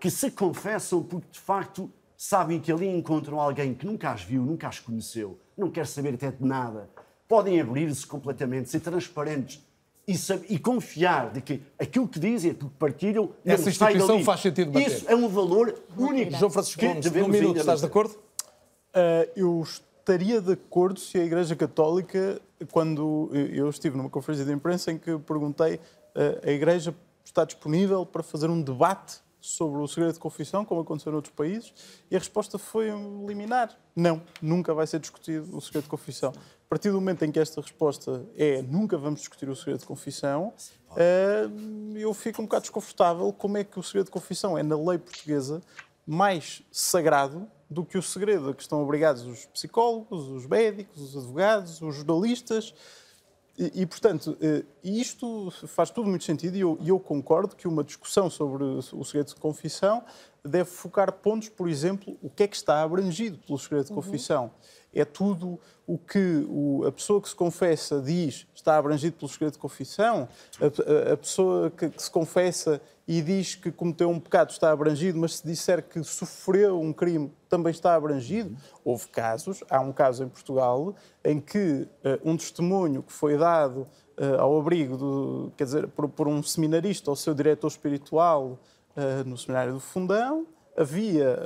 que se confessam porque, de facto, sabem que ali encontram alguém que nunca as viu, nunca as conheceu, não quer saber até de nada, podem abrir-se completamente, ser transparentes e, saber, e, confiar de que aquilo que dizem, aquilo que partilham, essa instituição faz sentido bater. Isso é um valor único. João Francisco Gomes, num minuto, estás de acordo? Uh, eu estaria de acordo se a Igreja Católica, quando eu estive numa conferência de imprensa em que perguntei, uh, a Igreja está disponível para fazer um debate sobre o segredo de confissão, como aconteceu noutros países, e a resposta foi liminar. Não, nunca vai ser discutido o segredo de confissão. A partir do momento em que esta resposta é nunca vamos discutir o segredo de confissão, eh, eu fico um bocado desconfortável como é que o segredo de confissão é, na lei portuguesa, mais sagrado do que o segredo a que estão obrigados os psicólogos, os médicos, os advogados, os jornalistas. E, e, portanto, eh, isto faz tudo muito sentido e eu, eu, concordo que uma discussão sobre o segredo de confissão deve focar pontos, por exemplo, o que é que está abrangido pelo segredo de uhum. confissão. Uhum. É tudo o que o, a pessoa que se confessa diz está abrangido pelo segredo de confissão, a, a, a pessoa que, que, se confessa e diz que cometeu um pecado está abrangido, mas se disser que sofreu um crime também está abrangido. Houve casos, há um caso em Portugal, em que uh, um testemunho que foi dado uh, ao abrigo, do, quer dizer, por, por, um seminarista ou seu diretor espiritual uh, no seminário do Fundão, havia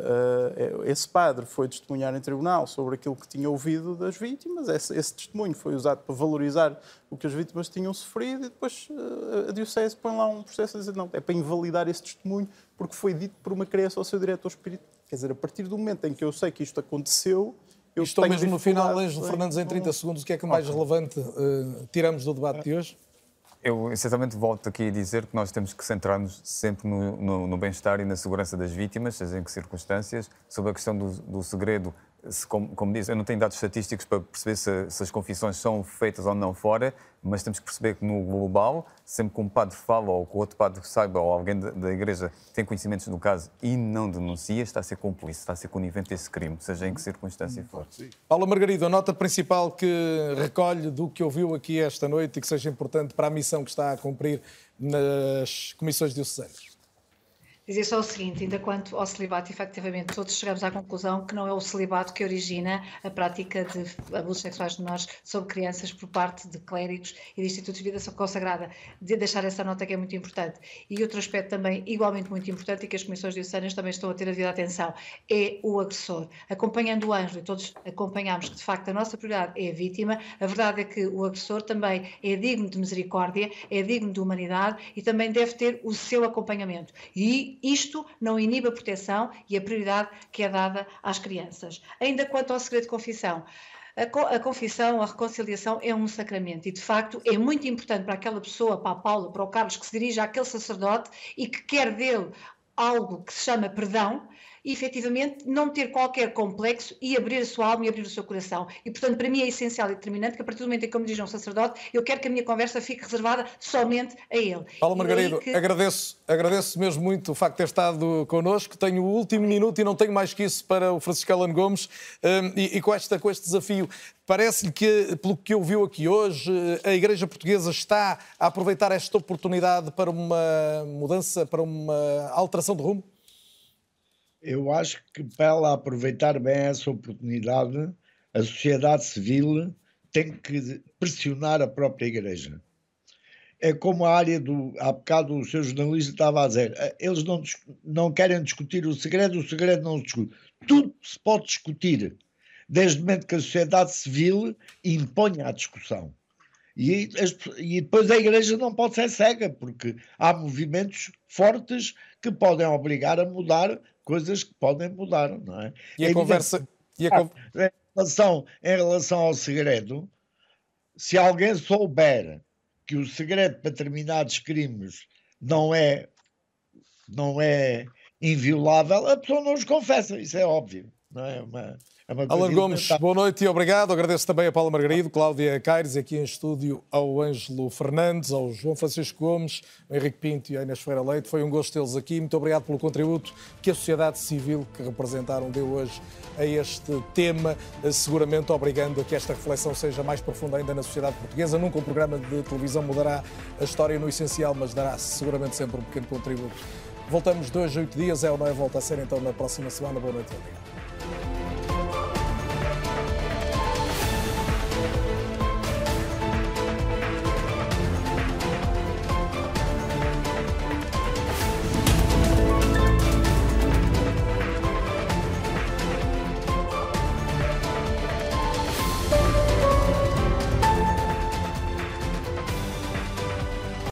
uh, esse padre foi testemunhar em tribunal sobre aquilo que tinha ouvido das vítimas. Esse, esse, testemunho foi usado para valorizar o que as vítimas tinham sofrido e depois uh, a diocese põe lá um processo a dizer não é para invalidar esse testemunho porque foi dito por uma criança ao seu diretor espiritual. Quer dizer, a partir do momento em que eu sei que isto aconteceu, eu Estou mesmo no final, Ângelo Fernandes, em 30 segundos, o que é que mais relevante uh, tiramos do debate de hoje? Eu, essencialmente, volto aqui a dizer que nós temos que centrar-nos sempre no, no, no bem-estar e na segurança das vítimas, seja em que circunstâncias. Sobre a questão do, do segredo, se, como, como diz, eu não tenho dados estatísticos para perceber se, se, as confissões são feitas ou não fora, mas temos que perceber que no global, sempre que um padre fala ou que outro padre saiba ou alguém da, da Igreja tem conhecimentos do caso e não denuncia, está a ser cúmplice, está a ser conivente esse crime, seja em que circunstância for. Paula Margarida, a nota principal que recolhe do que ouviu aqui esta noite e que seja importante para a missão que está a cumprir nas comissões diocesanas dizer só o seguinte, ainda quanto ao celibato, efetivamente, todos chegamos à conclusão que não é o celibato que origina a prática de abusos sexuais de menores sobre crianças por parte de clérigos e de institutos de vida consagrada. De deixar essa nota que é muito importante. E outro aspecto também igualmente muito importante e que as comissões diocesanas também estão a ter a devida atenção é o agressor. Acompanhando o anjo, e todos acompanhamos que de facto a nossa prioridade é a vítima, a verdade é que o agressor também é digno de misericórdia, é digno de humanidade e também deve ter o seu acompanhamento. E isto não inibe a proteção e a prioridade que é dada às crianças. Ainda quanto ao segredo de confissão, a, confissão, a reconciliação é um sacramento e, de facto, é muito importante para aquela pessoa, para a Paula, para o Carlos, que se dirige àquele sacerdote e que quer dele algo que se chama perdão, efetivamente não ter qualquer complexo e abrir a sua alma e abrir o seu coração. E portanto, para mim é essencial e determinante que a partir do momento em que eu me dirijo a um sacerdote, eu quero que a minha conversa fique reservada somente a ele. Paulo Margarido, que... agradeço, agradeço mesmo muito o facto de ter estado connosco. Tenho o último minuto e não tenho mais que isso para o Francisco Alan Gomes. Um, e, e com, esta, com este desafio, Parece-lhe que, pelo que ouviu aqui hoje, a Igreja Portuguesa está a aproveitar esta oportunidade para uma mudança, para uma alteração de rumo? Eu acho que para ela aproveitar bem essa oportunidade, a sociedade civil tem que pressionar a própria Igreja. É como a área do. Há bocado o seu jornalista estava a dizer: eh, eles não, não querem discutir o segredo, o segredo não se discute. Tudo se pode discutir, desde o momento que a sociedade civil imponha a discussão. E, e, depois a Igreja não pode ser cega, porque há movimentos fortes que podem obrigar a mudar coisas que podem mudar, não é? E a é conversa. E a... Ah, em, relação, em relação ao segredo, se alguém souber que o segredo para determinados crimes não é, não é inviolável, a pessoa não os confessa, isso é óbvio, não é? Uma, é Alan Gomes, boa noite e obrigado. Agradeço também a Paula Margarido, Cláudia Caires, aqui em estúdio ao Ângelo Fernandes, ao João Francisco Gomes, ao Henrique Pinto e à Inês Ferreira Leite. Foi um gosto tê-los aqui. Muito obrigado pelo contributo que a sociedade civil que representaram deu hoje a este tema, seguramente obrigando a que esta reflexão seja mais profunda ainda na sociedade portuguesa. Nunca um programa de televisão mudará a história no essencial, mas dará seguramente sempre um pequeno contributo. Voltamos dois a oito dias, é ou não é? Volta a ser então na próxima semana. Boa noite obrigado.